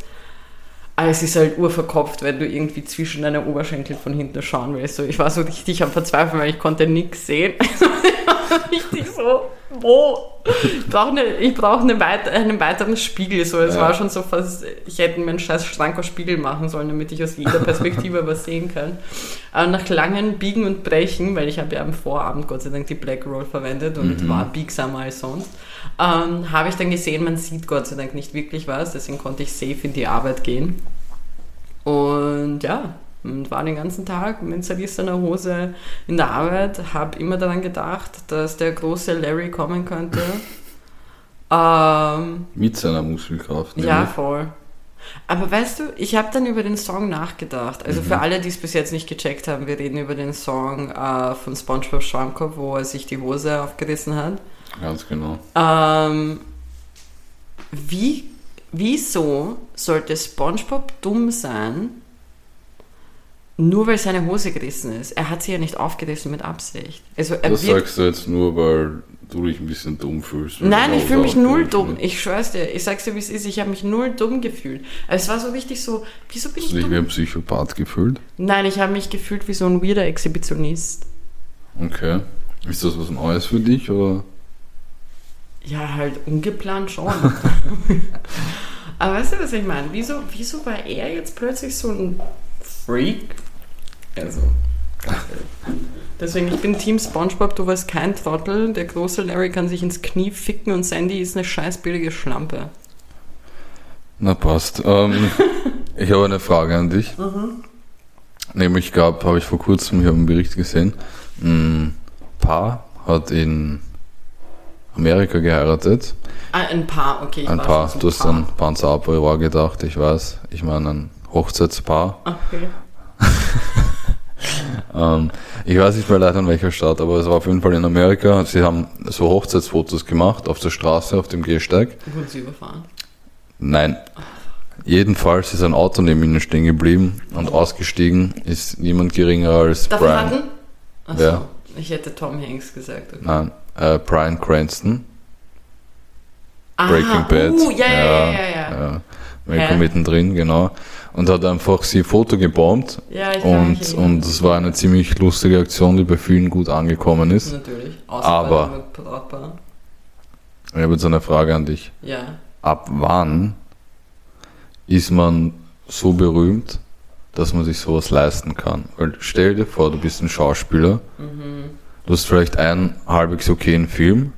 Aber es ist halt urverkopft, wenn du irgendwie zwischen deine Oberschenkel von hinten schauen willst. So, ich war so richtig am Verzweifeln, weil ich konnte nichts sehen. Richtig so, wo? Ich brauche ich brauch eine weit, einen weiteren Spiegel. So, es Ja. war schon so fast, ich hätte mir einen scheiß Schrank aus Spiegel machen sollen, damit ich aus jeder Perspektive was sehen kann. Aber nach langem Biegen und Brechen, weil ich habe ja am Vorabend Gott sei Dank die Black Roll verwendet und war biegsamer als sonst, ähm, habe ich dann gesehen, man sieht Gott sei Dank nicht wirklich was, deswegen konnte ich safe in die Arbeit gehen. Und ja, und war den ganzen Tag mit zerrissener Hose in der Arbeit, habe immer daran gedacht, dass der große Larry kommen könnte. ähm, Mit seiner Muskelkraft. ja, nämlich. voll. Aber weißt du, ich habe dann über den Song nachgedacht. Also für alle, die es bis jetzt nicht gecheckt haben, wir reden über den Song äh, von SpongeBob Schwammkopf, wo er sich die Hose aufgerissen hat. Ganz genau. Ähm, wie, wieso sollte SpongeBob dumm sein, nur weil seine Hose gerissen ist? Er hat sie ja nicht aufgerissen mit Absicht. Also er Das sagst du jetzt nur, weil du dich ein bisschen dumm fühlst. Nein, ich fühle mich null dumm. bist. Ich schwör's dir. Ich sag's dir, wie es ist. Ich habe mich null dumm gefühlt. Also es war so richtig so, wieso bin Hast ich du dich wie dumm? ein Psychopath gefühlt? Nein, ich habe mich gefühlt wie so ein weirder Exhibitionist. Okay. Ist das was Neues für dich oder? Ja, halt ungeplant schon. Aber weißt du, was ich meine? Wieso, wieso war er jetzt plötzlich so ein Freak? Also. Deswegen, ich bin Team Spongebob, du warst kein Trottel. Der große Larry kann sich ins Knie ficken und Sandy ist eine scheiß billige Schlampe. Na passt. Ähm, ich habe eine Frage an dich. Nämlich gab, habe ich vor kurzem hier einen Bericht gesehen, ein Paar hat in Amerika geheiratet. Ah, ein Paar, okay. Ich Ein war Paar, du hast an Panzer gedacht, ich weiß. Ich meine ein Hochzeitspaar. Okay. Ähm, ich weiß nicht mehr leider in welcher Stadt, aber es war auf jeden Fall in Amerika. Sie haben so Hochzeitsfotos gemacht auf der Straße, auf dem Gehsteig. Wurden sie überfahren? Nein. Jedenfalls ist ein Auto neben ihnen stehen geblieben und ausgestiegen ist niemand geringer als Darf ich Brian. raten? Achso, Wer? ich hätte Tom Hanks gesagt. Okay. Nein, äh, Brian Cranston, Ah, Breaking Bad. Uh, ja, ja, ja, ja. ja. ja. Malcolm mittendrin, genau. Und hat einfach sie Foto gebombt. Ja, ich Und, und es war eine ziemlich lustige Aktion, die bei vielen gut angekommen ist. Natürlich. Außer Aber-. Ich habe jetzt eine Frage an dich. Ja. Ab wann ist man so berühmt, dass man sich sowas leisten kann? Weil stell dir vor, du bist ein Schauspieler, Mhm. du hast vielleicht einen halbwegs okayen Film,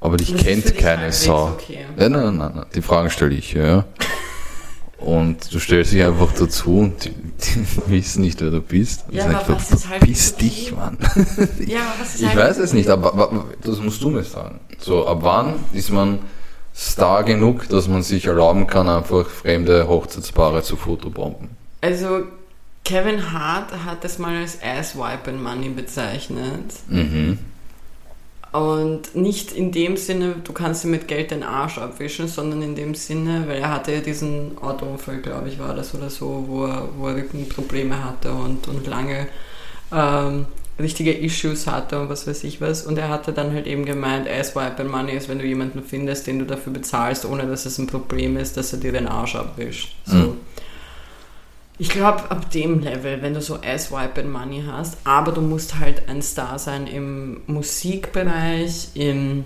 aber dich Das kennt keine Sau. okay. Nein, nein, nein, nein, die Fragen stelle ich, ja. Und du stellst dich einfach dazu und die, die wissen nicht, wer du bist. Und Ja, sagen, aber was ist halbwegs verpiss dich, Mann. Ja, aber was ist Ich halt- weiß es nicht, aber das musst du mir sagen. So, ab wann ist man Star genug, dass man sich erlauben kann, einfach fremde Hochzeitspaare zu fotobomben? Also, Kevin Hart hat das mal als Ass-Wiping Money bezeichnet. Mhm. Und nicht in dem Sinne, du kannst dir mit Geld den Arsch abwischen, sondern in dem Sinne, weil er hatte ja diesen Autounfall, glaube ich, war das oder so, wo er, wo er Rückenprobleme hatte und, und lange ähm, richtige Issues hatte und was weiß ich was. Und er hatte dann halt eben gemeint, Ass-Wipe Money ist, wenn du jemanden findest, den du dafür bezahlst, ohne dass es ein Problem ist, dass er dir den Arsch abwischt. So. Mhm. Ich glaube, ab dem Level, wenn du so Ass-Wipe Money hast, aber du musst halt ein Star sein im Musikbereich, im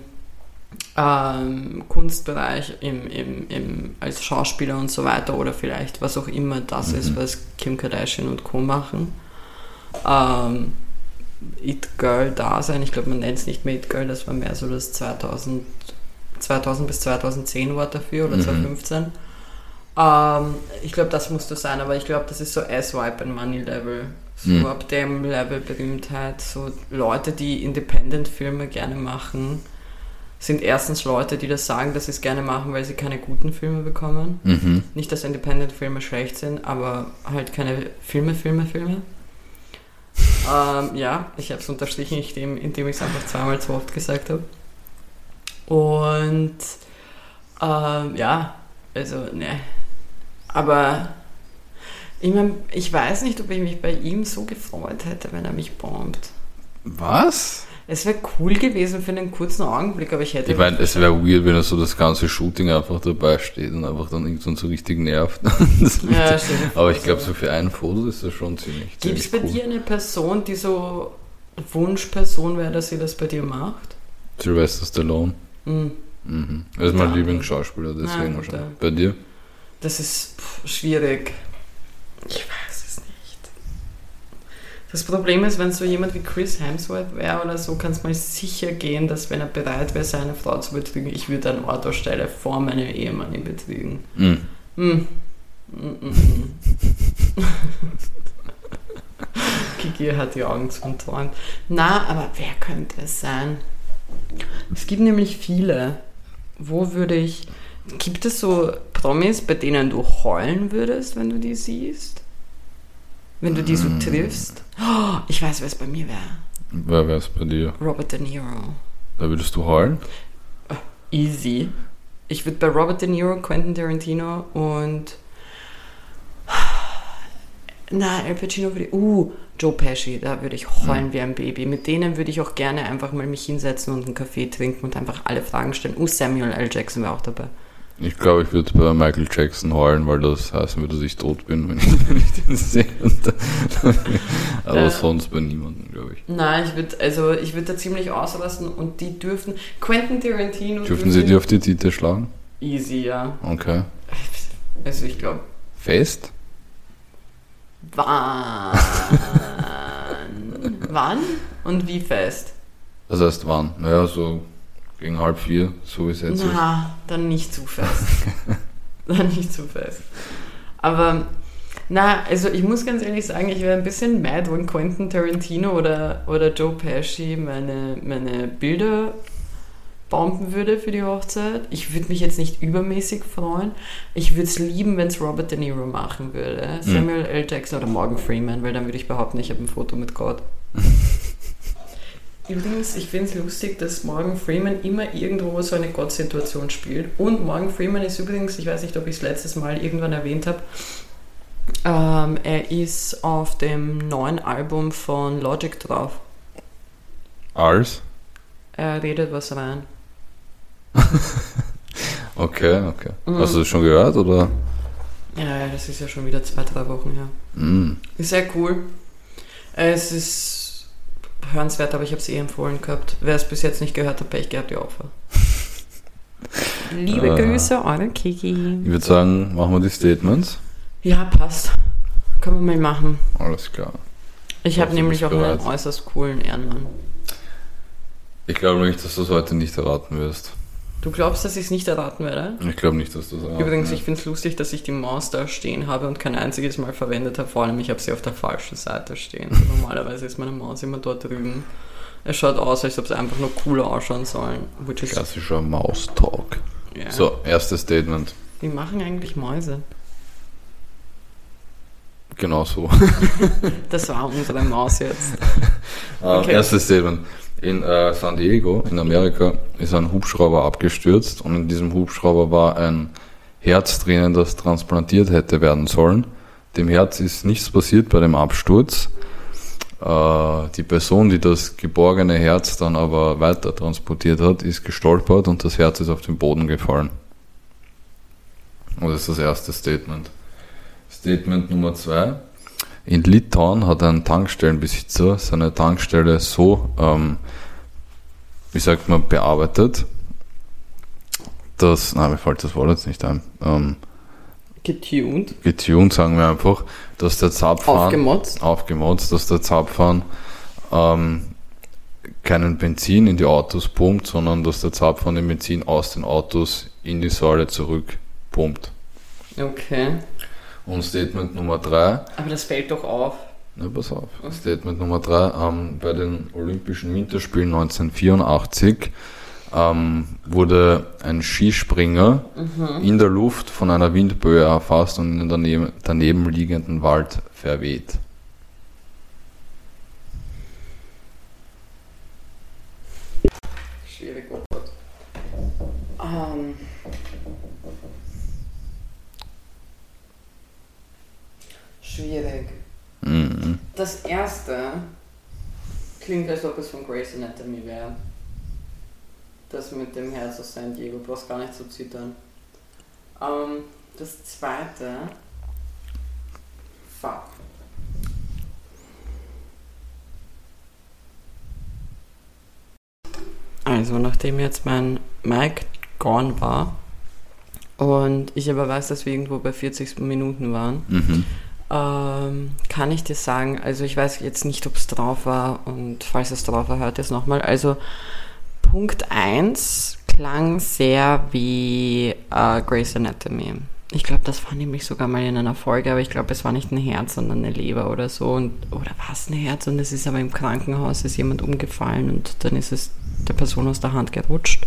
ähm, Kunstbereich, im, im, im, als Schauspieler und so weiter oder vielleicht was auch immer das ist, was Kim Kardashian und Co. machen. Ähm, It Girl da sein, ich glaube, man nennt es nicht mehr It Girl, das war mehr so das 2000, 2000 bis 2010 Wort dafür oder Mhm. 2015. Ähm, ich glaube, das musste sein, aber ich glaube, das ist so S-Wipe and Money Level. So Mhm. ab dem Level Berühmtheit. So Leute, die Independent-Filme gerne machen, sind erstens Leute, die das sagen, dass sie es gerne machen, weil sie keine guten Filme bekommen. Mhm. Nicht, dass Independent-Filme schlecht sind, aber halt keine Filme, Filme, Filme. ähm, ja, ich habe es unterstrichen, indem, indem ich es einfach zweimal zu oft gesagt habe. Und ähm, ja, also, ne. Aber ich meine, ich weiß nicht, ob ich mich bei ihm so gefreut hätte, wenn er mich bombt. Was? Es wäre cool gewesen für einen kurzen Augenblick, aber ich hätte. Ich meine, es wäre weird, wenn er so das ganze Shooting einfach dabei steht und einfach dann irgendwann so richtig nervt. Ja, aber ich glaube, so für ein Foto ist das schon ziemlich Gibt es bei cool. dir eine Person, die so Wunschperson wäre, dass sie das bei dir macht? Sylvester Stallone. Hm. Mhm. Er ist mein. Lieblingsschauspieler, deswegen Ja, wahrscheinlich. Bei dir? Das ist pff, schwierig. Ich weiß es nicht. Das Problem ist, wenn so jemand wie Chris Hemsworth wäre oder so, kann es mal sicher gehen, dass wenn er bereit wäre, seine Frau zu betrügen, ich würde an Ort und Stelle vor meinem Ehemann ihn betrügen. Mm, mm, mm. Kiki hat die Augen zum Träumen. Na, aber wer könnte es sein? Es gibt nämlich viele. Wo würde ich. Gibt es so Promis, bei denen du heulen würdest, wenn du die siehst? Wenn du die so triffst? Oh, ich weiß, wer es bei mir wäre. Wer wäre es bei dir? Robert De Niro. Da würdest du heulen? Easy. Ich würde bei Robert De Niro, Quentin Tarantino und. Na, Al Pacino würde ich. Uh, Joe Pesci, da würde ich heulen wie ein Baby. Mit denen würde ich auch gerne einfach mal mich hinsetzen und einen Kaffee trinken und einfach alle Fragen stellen. Uh, Samuel L. Jackson wäre auch dabei. Ich glaube, ich würde bei Michael Jackson heulen, weil das heißen würde, dass ich tot bin, wenn ich, wenn ich den sehe. Aber Ja. sonst bei niemandem, glaube ich. Nein, ich würde also ich würde da ziemlich ausrasten und die dürfen. Quentin Tarantino. Dürfen sie dir auf die Tite schlagen? Easy, ja. Okay. Also ich glaube. Fest? Wann? Wann? Und wie fest? Das heißt wann? Naja, so gegen halb vier, so wie es jetzt ist. Na, dann nicht zu fest. dann nicht zu fest. Aber, na, also ich muss ganz ehrlich sagen, ich wäre ein bisschen mad, wenn Quentin Tarantino oder, oder Joe Pesci meine, meine Bilder bomben würde für die Hochzeit. Ich würde mich jetzt nicht übermäßig freuen. Ich würde es lieben, wenn es Robert De Niro machen würde. Samuel L. Jackson oder Morgan Freeman, weil dann würde ich behaupten, ich habe ein Foto mit Gott. Übrigens, ich finde es lustig, dass Morgan Freeman immer irgendwo so eine Gott-Situation spielt. Und Morgan Freeman ist übrigens, ich weiß nicht, ob ich es letztes Mal irgendwann erwähnt habe, ähm, er ist auf dem neuen Album von Logic drauf. Als? Er redet was rein. Okay, okay. Mhm. Hast du das schon gehört, oder? Ja, das ist ja schon wieder zwei, drei Wochen her. Mm. Ist sehr cool. Es ist hörenswert, aber ich habe es eh empfohlen gehabt. Wer es bis jetzt nicht gehört hat, Pech gehabt, die Opfer. Liebe Äh. Grüße, eure Kiki. Ich würde sagen, machen wir die Statements. Ja, passt. Können wir mal machen. Alles klar. Ich habe nämlich auch einen bereit. äußerst coolen Ehrenmann. Ich glaube nicht, dass du es heute nicht erraten wirst. Du glaubst, dass ich es nicht erraten werde? Ich glaube nicht, dass du es erraten Übrigens, ich finde es lustig, dass ich die Maus da stehen habe und kein einziges Mal verwendet habe. Vor allem, ich habe sie auf der falschen Seite stehen. Also normalerweise ist meine Maus immer dort drüben. Es schaut aus, als ob es einfach nur cooler ausschauen is, Klassischer Maus-Talk. ja. So, erstes Statement. Wie machen eigentlich Mäuse? Genau so. Das war unsere Maus jetzt. Ähm, Okay. Erstes Statement. In äh, San Diego, in Amerika, ist ein Hubschrauber abgestürzt und in diesem Hubschrauber war ein Herz drinnen, das transplantiert hätte werden sollen. Dem Herz ist nichts passiert bei dem Absturz. Äh, die Person, die das geborgene Herz dann aber weiter transportiert hat, ist gestolpert und das Herz ist auf den Boden gefallen. Und das ist das erste Statement. Statement Nummer zwei. In Litauen hat ein Tankstellenbesitzer seine Tankstelle so, ähm, wie sagt man, bearbeitet, dass, nein, mir fällt das Wort jetzt nicht ein, ähm, Getuned. getuned, sagen wir einfach, dass der Zapfhahn, Aufgemotzt. aufgemotzt, dass der Zapfhahn ähm, keinen Benzin in die Autos pumpt, sondern dass der Zapfhahn den Benzin aus den Autos in die Säule zurück pumpt. Okay. Und Statement Nummer 3. Aber das fällt doch auf. Na, pass auf. Statement Nummer 3. Ähm, bei den Olympischen Winterspielen 1984 ähm, wurde ein Skispringer mhm. in der Luft von einer Windböe erfasst und in den daneben, daneben liegenden Wald verweht. Schwierig, oh Gott. Ähm. Schwierig. Mhm. Das erste klingt, als ob es von Grey's Anatomy wäre. Das mit dem Herz aus San Diego, du brauchst gar nicht zu zittern. Ähm, das zweite. Fuck. Also, nachdem jetzt mein Mic gone war und ich aber weiß, dass wir irgendwo bei 40 Minuten waren, Mhm. Ähm, kann ich dir sagen, also ich weiß jetzt nicht, ob es drauf war und falls es drauf war, hört es nochmal. Also Punkt 1 klang sehr wie äh, Grey's Anatomy. Ich glaube, das war nämlich sogar mal in einer Folge, aber ich glaube, es war nicht ein Herz, sondern eine Leber oder so. Und, oder war es ein Herz und es ist aber im Krankenhaus, ist jemand umgefallen und dann ist es der Person aus der Hand gerutscht.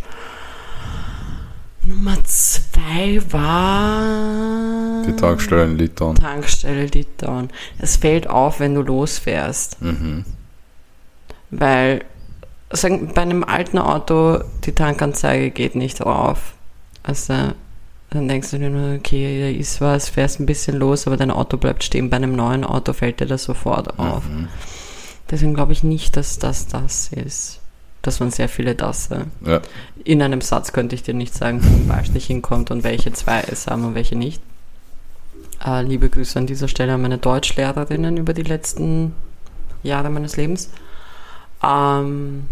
Nummer 2 war... Die Tankstelle in Litauen. Tankstelle Litauen. Es fällt auf, wenn du losfährst. Mhm. Weil sagen, bei einem alten Auto die Tankanzeige geht nicht drauf. Also dann denkst du dir nur, okay, da ist was, fährst ein bisschen los, aber dein Auto bleibt stehen. Bei einem neuen Auto fällt dir das sofort auf. Mhm. Deswegen glaube ich nicht, dass das das ist. Das waren sehr viele Dasse. Ja. In einem Satz könnte ich dir nicht sagen, wo Wahlstich hinkommt und welche zwei es haben und welche nicht. Äh, liebe Grüße an dieser Stelle an meine Deutschlehrerinnen über die letzten Jahre meines Lebens. Ähm,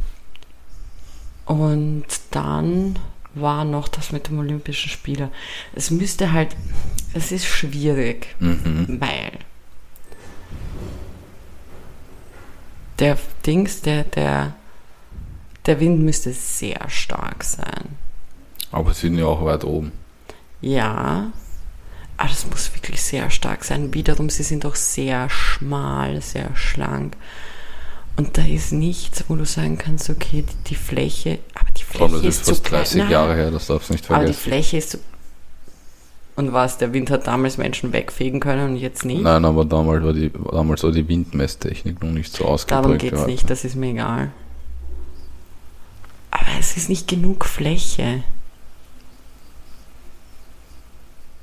und dann war noch das mit dem Olympischen Spieler. Es müsste halt, es ist schwierig, Mhm. weil der Dings, der, der, der Wind müsste sehr stark sein. Aber sie sind ja auch weit oben. Ja, aber das muss wirklich sehr stark sein. Wiederum, sie sind auch sehr schmal, sehr schlank. Und da ist nichts, wo du sagen kannst, okay, die, die Fläche, aber die Fläche das ist, ist fast klein. 30 Nein, Jahre her, das darfst du nicht Aber die vergessen. Fläche ist so. Und was, der Wind hat damals Menschen wegfegen können und jetzt nicht? Nein, aber damals war die, damals war die Windmesstechnik noch nicht so ausgeprägt. Darum es nicht, das ist mir egal. Aber es ist nicht genug Fläche.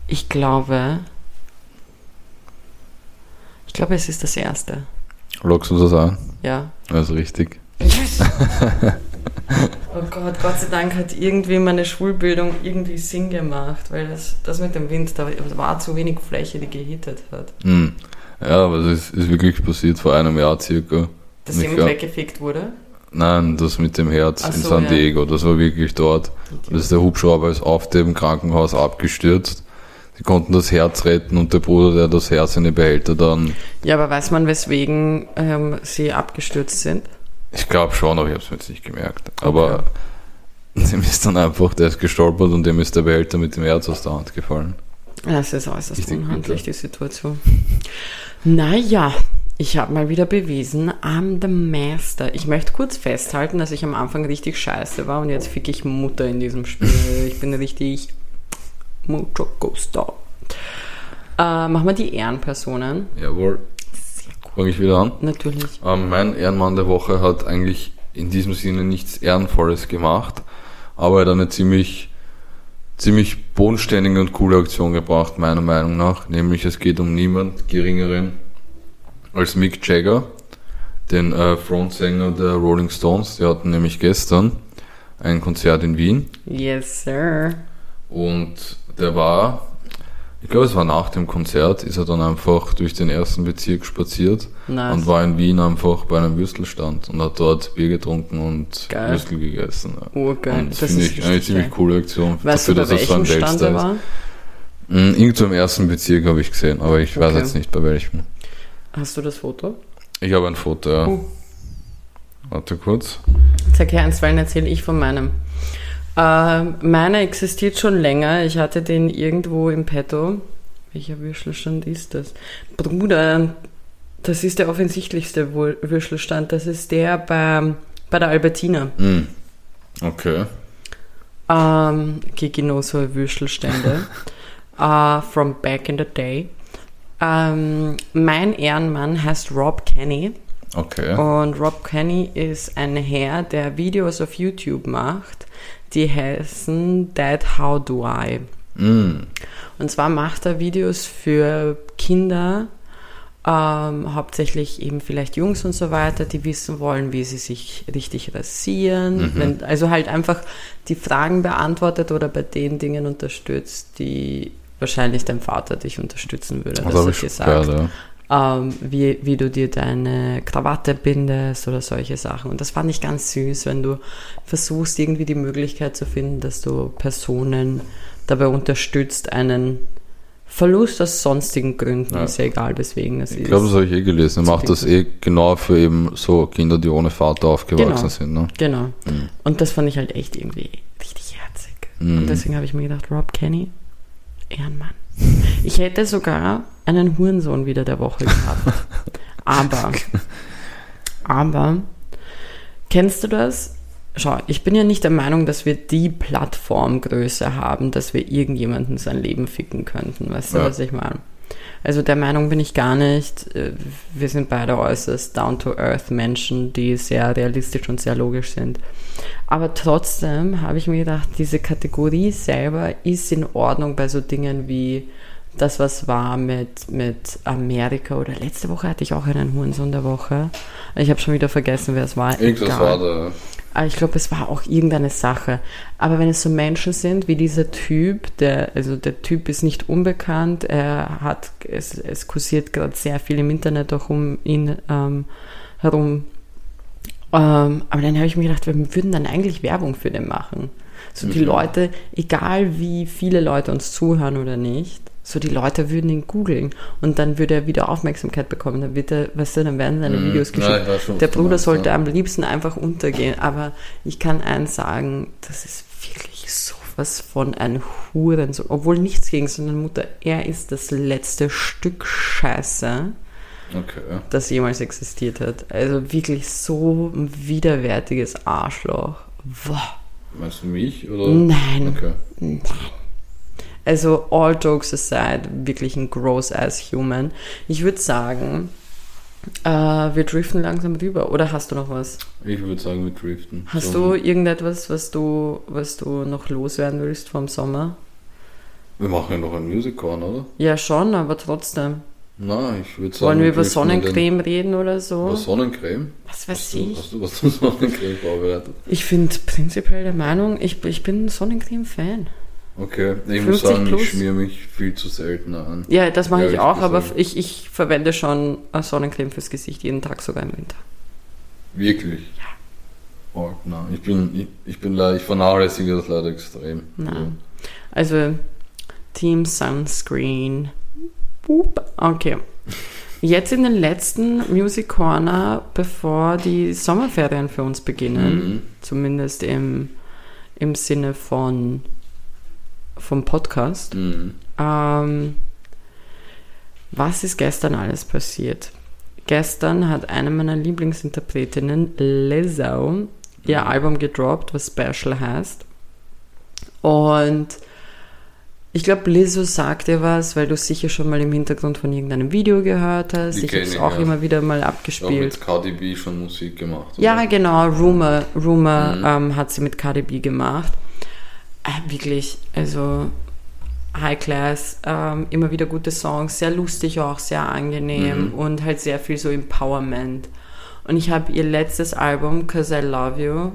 Ich glaube. Ich glaube, es ist das erste. Lockst du das an? Ja. Also richtig. Oh Gott, Gott sei Dank hat irgendwie meine Schulbildung irgendwie Sinn gemacht, weil das, das mit dem Wind, da war zu wenig Fläche, die gehittet hat. Hm. Ja, aber das ist, ist wirklich passiert vor einem Jahr circa. Dass jemand weggefegt wurde. Nein, das mit dem Herz Ach in so, San ja. Diego, das war wirklich dort. Das ist der Hubschrauber ist auf dem Krankenhaus abgestürzt. Sie konnten das Herz retten und der Bruder, der das Herz in den Behälter dann, Ja, aber weiß man, weswegen ähm, sie abgestürzt sind? ich glaube schon, aber ich habe es mir jetzt nicht gemerkt. Aber dem ist dann einfach, der ist gestolpert und dem ist der Behälter mit dem Herz aus der Hand gefallen. Das ist äußerst Richtig unhandlich, bitter. die Situation. Naja, ich habe mal wieder bewiesen, I'm the Master. Ich möchte kurz festhalten, dass ich am Anfang richtig scheiße war und jetzt fick ich Mutter in diesem Spiel. Ich bin richtig mucho gusto. Äh, machen wir die Ehrenpersonen. Jawohl. Fange ich wieder an. Natürlich. Ähm, mein Ehrenmann der Woche hat eigentlich in diesem Sinne nichts Ehrenvolles gemacht, aber er hat eine ziemlich, ziemlich bodenständige und coole Aktion gebracht, meiner Meinung nach. Nämlich es geht um niemand Geringeren als Mick Jagger, den äh, Frontsänger der Rolling Stones. Die hatten nämlich gestern ein Konzert in Wien Yes, sir. und der war, ich glaube es war nach dem Konzert, ist er dann einfach durch den ersten Bezirk spaziert Nice. und war in Wien einfach bei einem Würstelstand und hat dort Bier getrunken und Geil. Würstel gegessen. Ja. Urgeil. Und das finde ist ich eine ziemlich geil. coole Aktion Weißt du, bei er so ein Stand er war? Mm, Irgendwo im ersten Bezirk habe ich gesehen, aber ich weiß Okay. jetzt nicht bei welchem. Hast du das Foto? Ich habe ein Foto, ja. Uh. Warte kurz. Sag her eins, weil dann erzähle ich von meinem. Ähm, meiner existiert schon länger. Ich hatte den irgendwo im Petto. Welcher Würstelstand ist das? Bruder, das ist der offensichtlichste Würstelstand. Das ist der bei, bei der Albertina. Mm. Okay. Ähm, Gigi so Würstelstände. uh, from back in the day. Ähm, mein Ehrenmann heißt Rob Kenny. Okay. Und Rob Kenny ist ein Herr, der Videos auf YouTube macht, die heißen Dad How Do I. Mm. Und zwar macht er Videos für Kinder, ähm, hauptsächlich eben vielleicht Jungs und so weiter, die wissen wollen, wie sie sich richtig rasieren. Wenn, also halt einfach die Fragen beantwortet oder bei den Dingen unterstützt, die wahrscheinlich dein Vater dich unterstützen würde. Das habe ich schon gehört, ja. ähm, wie, wie du dir deine Krawatte bindest oder solche Sachen. Und das fand ich ganz süß, wenn du versuchst, irgendwie die Möglichkeit zu finden, dass du Personen dabei unterstützt, einen Verlust aus sonstigen Gründen, Ja. ist ja egal, weswegen es Ich ist. glaube, das habe ich eh gelesen. Er macht das eh genau für eben so Kinder, die ohne Vater aufgewachsen Genau. sind. Ne? Genau. Mhm. Und das fand ich halt echt irgendwie richtig herzig. Mhm. Und deswegen habe ich mir gedacht, Rob Kenny, Ehrenmann. Ich hätte sogar einen Hurensohn wieder der Woche gehabt. aber, aber, kennst du das? Schau, ich bin ja nicht der Meinung, dass wir die Plattformgröße haben, dass wir irgendjemanden sein Leben ficken könnten. Weißt du, Ja. was ich meine? Also der Meinung bin ich gar nicht. Äh, Wir sind beide äußerst down-to-earth Menschen, die sehr realistisch und sehr logisch sind. Aber trotzdem habe ich mir gedacht, diese Kategorie selber ist in Ordnung bei so Dingen wie das, was war mit, mit Amerika oder letzte Woche hatte ich auch einen Hurensohn der Woche. Ich habe schon wieder vergessen, wer es war. Irgendwas Egal. war da. Ich glaube, es war auch irgendeine Sache. Aber wenn es so Menschen sind wie dieser Typ, der, also der Typ ist nicht unbekannt, er hat, es, es kursiert gerade sehr viel im Internet auch um ihn ähm, herum. Ähm, aber dann habe ich mir gedacht, wir würden dann eigentlich Werbung für den machen. So die. Leute, egal wie viele Leute uns zuhören oder nicht, so die Leute würden ihn googeln und dann würde er wieder Aufmerksamkeit bekommen. Dann wird er, weißt du, dann werden seine Mhm. Videos Ja, geschickt. weiß schon, was Der Bruder meinst, sollte ja. am liebsten einfach untergehen. Aber ich kann eins sagen, das ist wirklich sowas von ein Hurensohn. Obwohl nichts gegen seine Mutter. Er ist das letzte Stück Scheiße, Okay. das jemals existiert hat. Also wirklich so ein widerwärtiges Arschloch. Boah. Meinst du mich? Oder? Nein. Okay. Also all jokes aside, wirklich ein gross-ass Human. Ich würde sagen, äh, wir driften langsam rüber. Oder hast du noch was? Ich würde sagen, wir driften. Hast So, du irgendetwas, was du, was du noch loswerden willst vom Sommer? Wir machen ja noch ein Musical, oder? Ja, schon, aber trotzdem. Nein, ich würde sagen. Wollen wir über den- Sonnencreme reden oder so? Über Sonnencreme? Was weiß Hast du, ich. hast du was zum Sonnencreme vorbereitet? Ich finde prinzipiell der Meinung, ich, ich bin ein Sonnencreme-Fan. Okay, ich 50 muss sagen, plus? ich schmier mich viel zu selten an. Ja, das mache ich auch, aber gesagt. ich, ich verwende schon eine Sonnencreme fürs Gesicht, jeden Tag, sogar im Winter. Wirklich? Ja. Oh, nein, ich bin, ich, ich bin leider, ich vernachlässige das leider extrem. Nein. Also, Team Sunscreen. Boop. Okay. Jetzt in den letzten Music Corner, bevor die Sommerferien für uns beginnen, Mhm. zumindest im, im Sinne von vom Podcast. Mhm. Ähm, was ist gestern alles passiert? Gestern hat eine meiner Lieblingsinterpretinnen, Lizzo, ihr Mhm. Album gedroppt, was Special heißt. Und ich glaube, Lizzo sagt dir was, weil du sicher schon mal im Hintergrund von irgendeinem Video gehört hast. Die ich habe es auch ja. immer wieder mal Ich abgespielt. mit Cardi B schon Musik gemacht. Ja, oder? genau. Rumor, Rumor Mhm. ähm, hat sie mit Cardi B gemacht. Äh, wirklich, also High Class, ähm, immer wieder gute Songs, sehr lustig auch, sehr angenehm Mhm. und halt sehr viel so Empowerment. Und ich habe ihr letztes Album, Cause I Love You,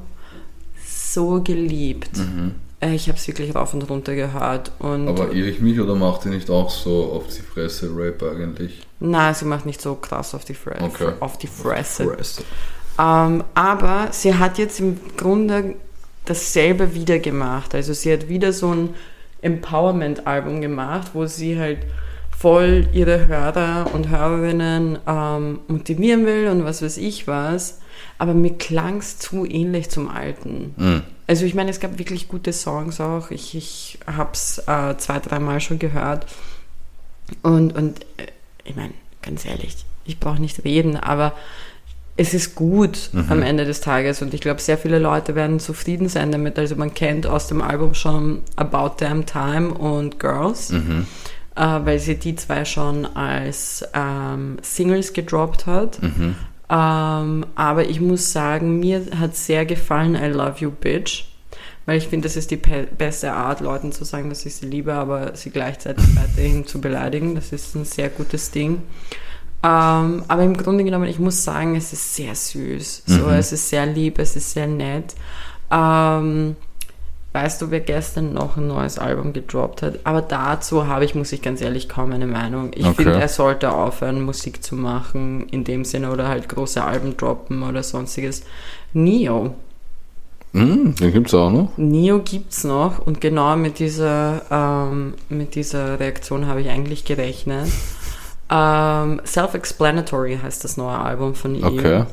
so geliebt. Mhm. Äh, ich habe es wirklich rauf und runter gehört. Und Aber irre ich mich oder macht ihr nicht auch so auf die Fresse Rap eigentlich? na, sie macht nicht so krass auf die, Fre Okay. auf die Fresse. Fresse. Ähm, aber sie hat jetzt im Grunde dasselbe wieder gemacht. Also sie hat wieder so ein Empowerment-Album gemacht, wo sie halt voll ihre Hörer und Hörerinnen ähm, motivieren will und was weiß ich was. Aber mir klang es zu ähnlich zum alten. Mhm. Also ich meine, es gab wirklich gute Songs auch. Ich, ich habe es äh, zwei, dreimal schon gehört. Und, und äh, ich meine, ganz ehrlich, ich brauche nicht reden, aber es ist gut Mhm. am Ende des Tages und ich glaube, sehr viele Leute werden zufrieden sein damit. Also man kennt aus dem Album schon About Damn Time und Girls, Mhm. äh, weil sie die zwei schon als ähm, Singles gedroppt hat. Mhm. Ähm, aber ich muss sagen, mir hat sehr gefallen I Love You Bitch. Weil ich finde, das ist die beste Art, Leuten zu sagen, dass ich sie liebe, aber sie gleichzeitig weiterhin zu beleidigen. Das ist ein sehr gutes Ding. Ähm, aber im Grunde genommen, ich muss sagen, es ist sehr süß. So, mhm. es ist sehr lieb, es ist sehr nett. Ähm, weißt du, wer gestern noch ein neues Album gedroppt hat? Aber dazu habe ich, muss ich ganz ehrlich, kaum eine Meinung. Ich okay. finde, er sollte aufhören, Musik zu machen in dem Sinne oder halt große Alben droppen oder sonstiges. Neo Mm, den gibt es auch noch. Neo gibt es noch und genau mit dieser, ähm, mit dieser Reaktion habe ich eigentlich gerechnet. Ähm, Self-Explanatory heißt das neue Album von ihm. Okay.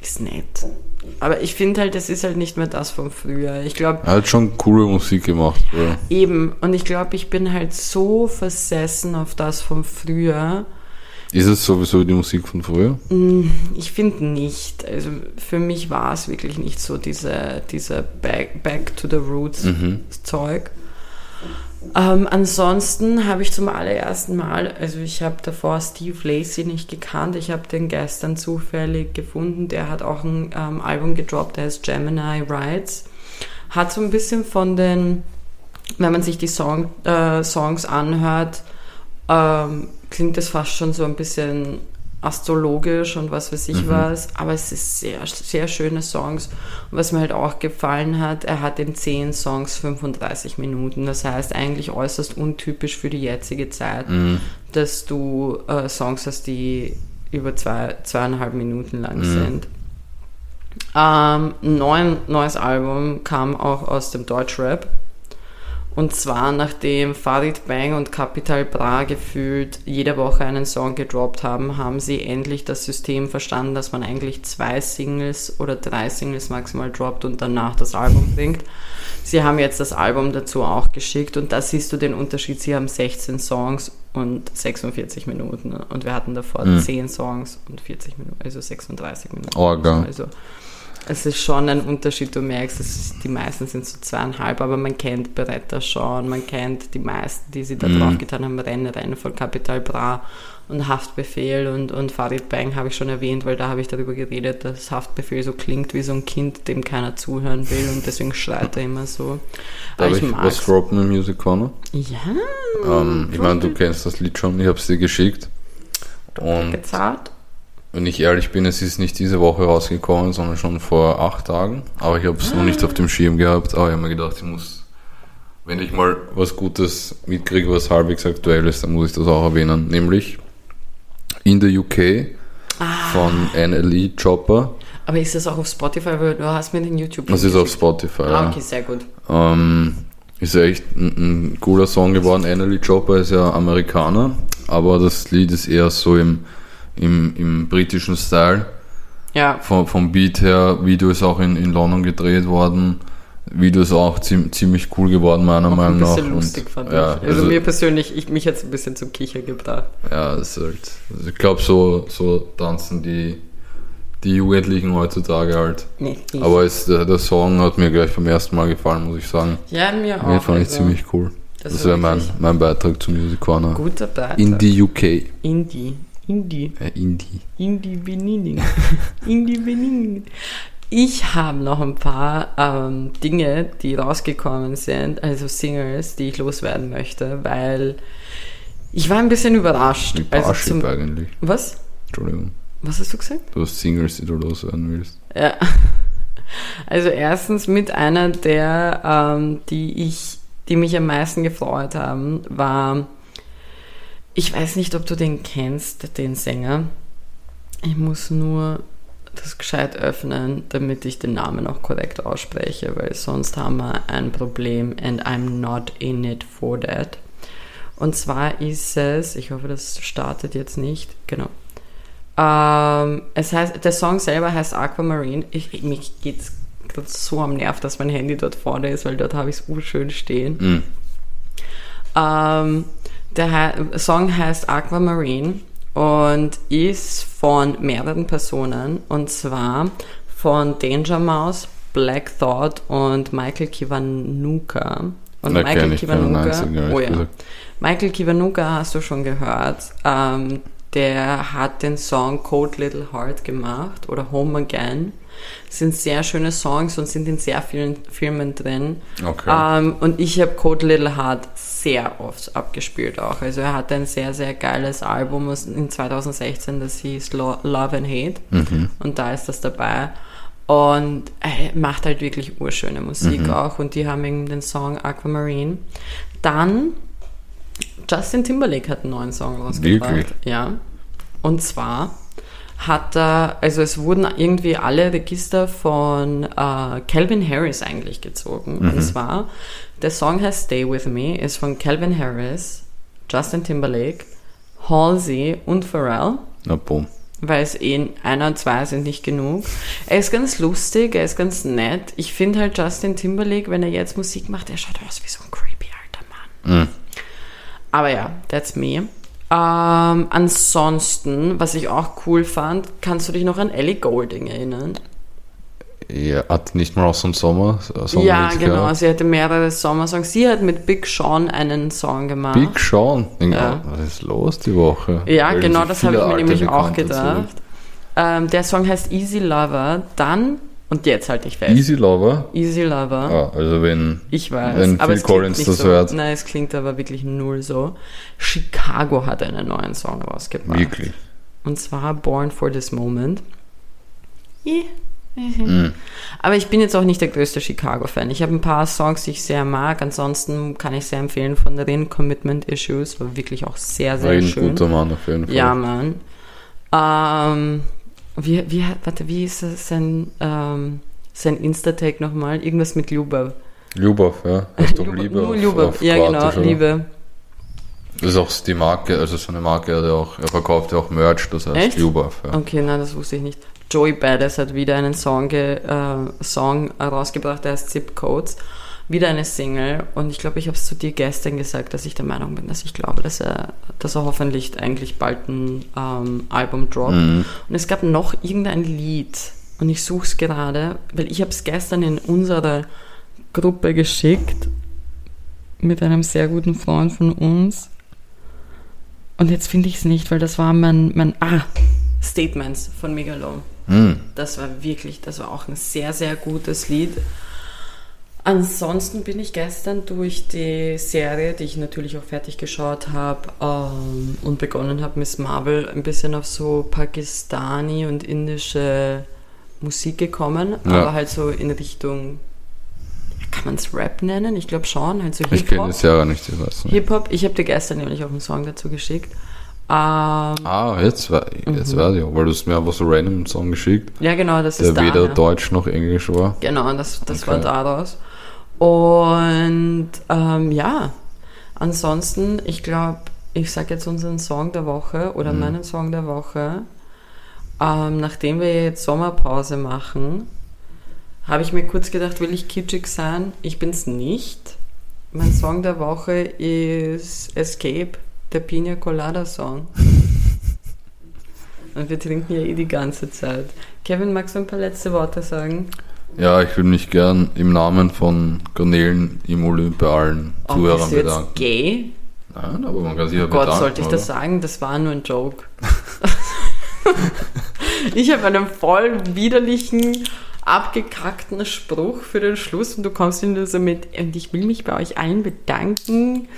Ist nett. Aber ich finde halt, das ist halt nicht mehr das von früher. Ich glaube. Er hat schon coole Musik gemacht. Ja. Eben. Und ich glaube, ich bin halt so versessen auf das von früher ist es sowieso die Musik von früher? Mm, ich finde nicht. Also für mich war es wirklich nicht so diese, diese Back, Back to the Roots mhm. Zeug. Ähm, ansonsten habe ich zum allerersten Mal, also ich habe davor Steve Lacey nicht gekannt, ich habe den gestern zufällig gefunden, der hat auch ein ähm, Album gedroppt, der heißt Gemini Rides. Hat so ein bisschen von den, wenn man sich die Song, äh, Songs anhört, ähm, klingt das fast schon so ein bisschen astrologisch und was weiß ich mhm. was, aber es ist sehr, sehr schöne Songs. Und was mir halt auch gefallen hat, er hat in 10 Songs 35 Minuten. Das heißt eigentlich äußerst untypisch für die jetzige Zeit, mhm. dass du äh, Songs hast, die über zwei, zweieinhalb Minuten lang mhm. sind. Ähm, neun, neues Album kam auch aus dem Deutschrap. Und zwar nachdem Farid Bang und Capital Bra gefühlt jede Woche einen Song gedroppt haben, haben sie endlich das System verstanden, dass man eigentlich zwei Singles oder drei Singles maximal droppt und danach das Album bringt. Sie haben jetzt das Album dazu auch geschickt und da siehst du den Unterschied. Sie haben 16 Songs und 46 Minuten und wir hatten davor mhm. 10 Songs und 40 Minuten, also 36 Minuten. Oh, geil. Also es ist schon ein Unterschied. Du merkst, ist, die meisten sind so zweieinhalb, aber man kennt Beretta schon, man kennt die meisten, die sie da mhm. drauf getan haben, Rennen, Rennen von Capital Bra und Haftbefehl und, und Farid Bang habe ich schon erwähnt, weil da habe ich darüber geredet, dass Haftbefehl so klingt wie so ein Kind, dem keiner zuhören will und deswegen schreit er immer so. Darf ich, ich was droppen im Music Corner? Ja. Ähm, ich meine, du kennst das Lied schon, ich habe es dir geschickt. Und gezahlt? Wenn ich ehrlich bin, es ist nicht diese Woche rausgekommen, sondern schon vor acht Tagen. Aber ich habe es ah. noch nicht auf dem Schirm gehabt. Aber ich habe mir gedacht, ich muss, wenn ich mal was Gutes mitkriege, was halbwegs aktuell ist, dann muss ich das auch erwähnen. Nämlich In the UK ah. von NLE Chopper. Aber ist das auch auf Spotify? Weil du hast mir den YouTube. Das ist auf Spotify. Ah, okay, sehr gut. Ähm, ist ja echt ein, ein cooler Song geworden. NLE Chopper ist ja Amerikaner, aber das Lied ist eher so im im, im britischen Style. Ja. Vom, vom Beat her, Video ist auch in, in London gedreht worden. Video ist auch ziemlich, cool geworden, meiner auch Meinung nach. Ein bisschen nach. lustig und, fand ja, ich. Also, also, mir persönlich, ich, mich jetzt ein bisschen zum Kicher gebracht. Ja, das ist halt, also ich glaube, so, so tanzen die, die Jugendlichen heutzutage halt. Nee, Aber es, der, der, Song hat mir gleich beim ersten Mal gefallen, muss ich sagen. Ja, mir auch. Den fand ich also, ziemlich cool. Das, das wäre mein, mein Beitrag zum Music Corner. Guter Beitrag. In die UK. Indie. Indie. Äh, Indie. Indie Beninning. Indie Beninning. Ich habe noch ein paar ähm, Dinge, die rausgekommen sind, also Singles, die ich loswerden möchte, weil ich war ein bisschen überrascht. Wie also eigentlich. Was? Entschuldigung. Was hast du gesagt? Du hast Singles, die du loswerden willst. Ja. Also erstens mit einer der, ähm, die ich, die mich am meisten gefreut haben, war ich weiß nicht, ob du den kennst, den Sänger. Ich muss nur das gescheit öffnen, damit ich den Namen auch korrekt ausspreche, weil sonst haben wir ein Problem and I'm not in it for that. Und zwar ist es, ich hoffe, das startet jetzt nicht, genau. Ähm, es heißt, der Song selber heißt Aquamarine. Ich, mich geht's so am Nerv, dass mein Handy dort vorne ist, weil dort habe ich es urschön stehen. Mm. Ähm, der Song heißt Aquamarine und ist von mehreren Personen und zwar von Danger Mouse, Black Thought und Michael Kiwanuka. Und da Michael Kiwanuka, oh ja. Michael Kiwanuka hast du schon gehört. Ähm, der hat den Song Cold Little Heart gemacht oder Home Again. Sind sehr schöne Songs und sind in sehr vielen Filmen drin. Okay. Ähm, und ich habe Cold Little Heart sehr oft abgespielt auch. Also er hatte ein sehr, sehr geiles Album aus- in 2016, das hieß Lo Love and Hate. Und da ist das dabei. Und er macht halt wirklich urschöne Musik auch. Und die haben eben den Song Aquamarine. Dann Justin Timberlake hat einen neuen Song rausgebracht. Wirklich? Ja. Und zwar hat er, also es wurden irgendwie alle Register von äh, Calvin Harris eigentlich gezogen. Und zwar, der Song heißt Stay With Me, ist von Calvin Harris, Justin Timberlake, Halsey und Pharrell Na, boom. weil es eh einer und zwei sind nicht genug. Er ist ganz lustig, er ist ganz nett. Ich finde halt Justin Timberlake, wenn er jetzt Musik macht, er schaut aus wie so ein creepy alter Mann. Mhm. Aber ja, that's me. Ähm, ansonsten, was ich auch cool fand, kannst du dich noch an Ellie Golding erinnern? Ja, hat nicht mal aus dem Sommer. Sommer ja, genau. gehabt. Sie hatte mehrere Sommersongs. Sie hat mit Big Sean einen Song gemacht. Big Sean. Ja. Was ist los die Woche? Ja, Weil genau, so das habe ich mir nämlich auch gedacht. Ähm, der Song heißt Easy Lover. Dann, und jetzt halte ich fest. Easy Lover. Easy Lover. Ah, also wenn Ich weiß. Wenn aber Phil es klingt Collins nicht das so. hört. Nein, es klingt aber wirklich null so. Chicago hat einen neuen Song rausgebracht. wirklich. Und zwar Born for This Moment. Yeah. Mhm. Aber ich bin jetzt auch nicht der größte Chicago-Fan. Ich habe ein paar Songs, die ich sehr mag. Ansonsten kann ich sehr empfehlen von Rin Commitment Issues. War wirklich auch sehr, sehr Ein schön. guter Mann auf jeden Fall. Ja, Mann. Ähm, wie, wie, warte, wie ist sein, ähm, sein Insta-Tag nochmal? Irgendwas mit Ljubav. Ljubav, ja. Heißt doch Liebe Nur auf Ja, genau, Kroatisch, oder? Liebe. Das ist auch die Marke, also so eine Marke, der auch, er verkauft ja auch Merch, das heißt Echt? Ljubav, ja. Okay, nein, das wusste ich nicht. Joey Badass hat wieder einen Song, äh, Song rausgebracht, der heißt Zip Codes. Wieder eine Single. Und ich glaube, ich habe es zu dir gestern gesagt, dass ich der Meinung bin, dass ich glaube, dass er, dass er hoffentlich eigentlich bald ein ähm, Album droppt. Mhm. Und es gab noch irgendein Lied. Und ich suche es gerade, weil ich habe es gestern in unsere Gruppe geschickt. Mit einem sehr guten Freund von uns. Und jetzt finde ich es nicht, weil das war mein, mein ah, Statements von Megalo. Mhm. Das war wirklich, das war auch ein sehr, sehr gutes Lied. Ansonsten bin ich gestern durch die Serie, die ich natürlich auch fertig geschaut habe ähm, und begonnen habe, Miss Marvel, ein bisschen auf so pakistani und indische Musik gekommen, Ja. aber halt so in Richtung, kann man es Rap nennen? Ich glaube schon, halt so Ich kenne Hip-Hop. das ja nicht, ich weiß nicht. Hip-Hop, ich habe dir gestern nämlich auch einen Song dazu geschickt. Ähm, Ah, jetzt, we- jetzt Mhm. weiß ich, weil du hast mir einfach so random einen Song geschickt, ja, genau, das der ist weder daher. Deutsch noch Englisch war. Genau, das, das Okay. war daraus. Und ähm, ja, ansonsten, ich glaube, ich sage jetzt unseren Song der Woche oder Mhm. meinen Song der Woche. Ähm, nachdem wir jetzt Sommerpause machen, habe ich mir kurz gedacht, will ich kitschig sein? Ich bin es nicht. Mein Song der Woche ist Escape, der Pina Colada Song. Und wir trinken ja eh die ganze Zeit. Kevin, magst du ein paar letzte Worte sagen? Ja, ich würde mich gern im Namen von Garnelen im Olymp bei allen Oh, Zuhörern bist du jetzt bedanken. gay? Nein, aber man kann sich ja Oh Gott, bedanken. sollte ich das oder? sagen? Das war nur ein Joke. ich habe einen voll widerlichen, abgekackten Spruch für den Schluss und du kommst nur so mit, und ich will mich bei euch allen bedanken.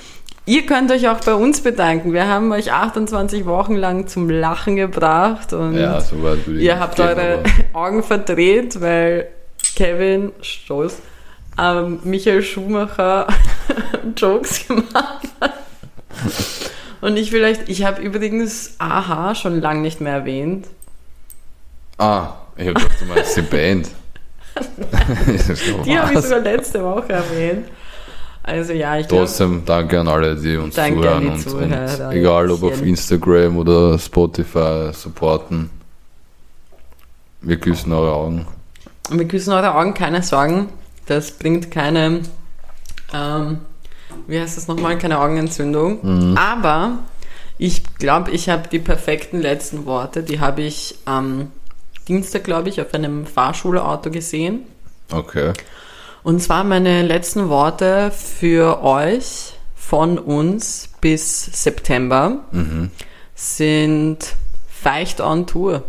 Ihr könnt euch auch bei uns bedanken. Wir haben euch 28 Wochen lang zum Lachen gebracht und Ja, so ihr habt eure Augen verdreht, weil Kevin, Stoß, ähm, Michael Schumacher Jokes gemacht hat. Und ich vielleicht, ich habe übrigens Aha schon lange nicht mehr erwähnt. Ah, ich habe gedacht, du meinst die Band. Die habe ich sogar letzte Woche erwähnt. Also ja, ich glaube, Trotzdem danke an alle, die uns zuhören die und, Zuhörer, und egal ob auf. Instagram oder Spotify supporten. Wir küssen eure Augen. Und wir küssen eure Augen, keine Sorgen. Das bringt keine, ähm, wie heißt das nochmal, keine Augenentzündung. Aber ich glaube, ich habe die perfekten letzten Worte. Die habe ich am Dienstag, glaube ich, auf einem Fahrschulauto gesehen. Okay. Und zwar meine letzten Worte für euch von uns bis September. sind feicht on Tour.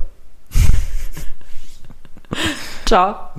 Ciao.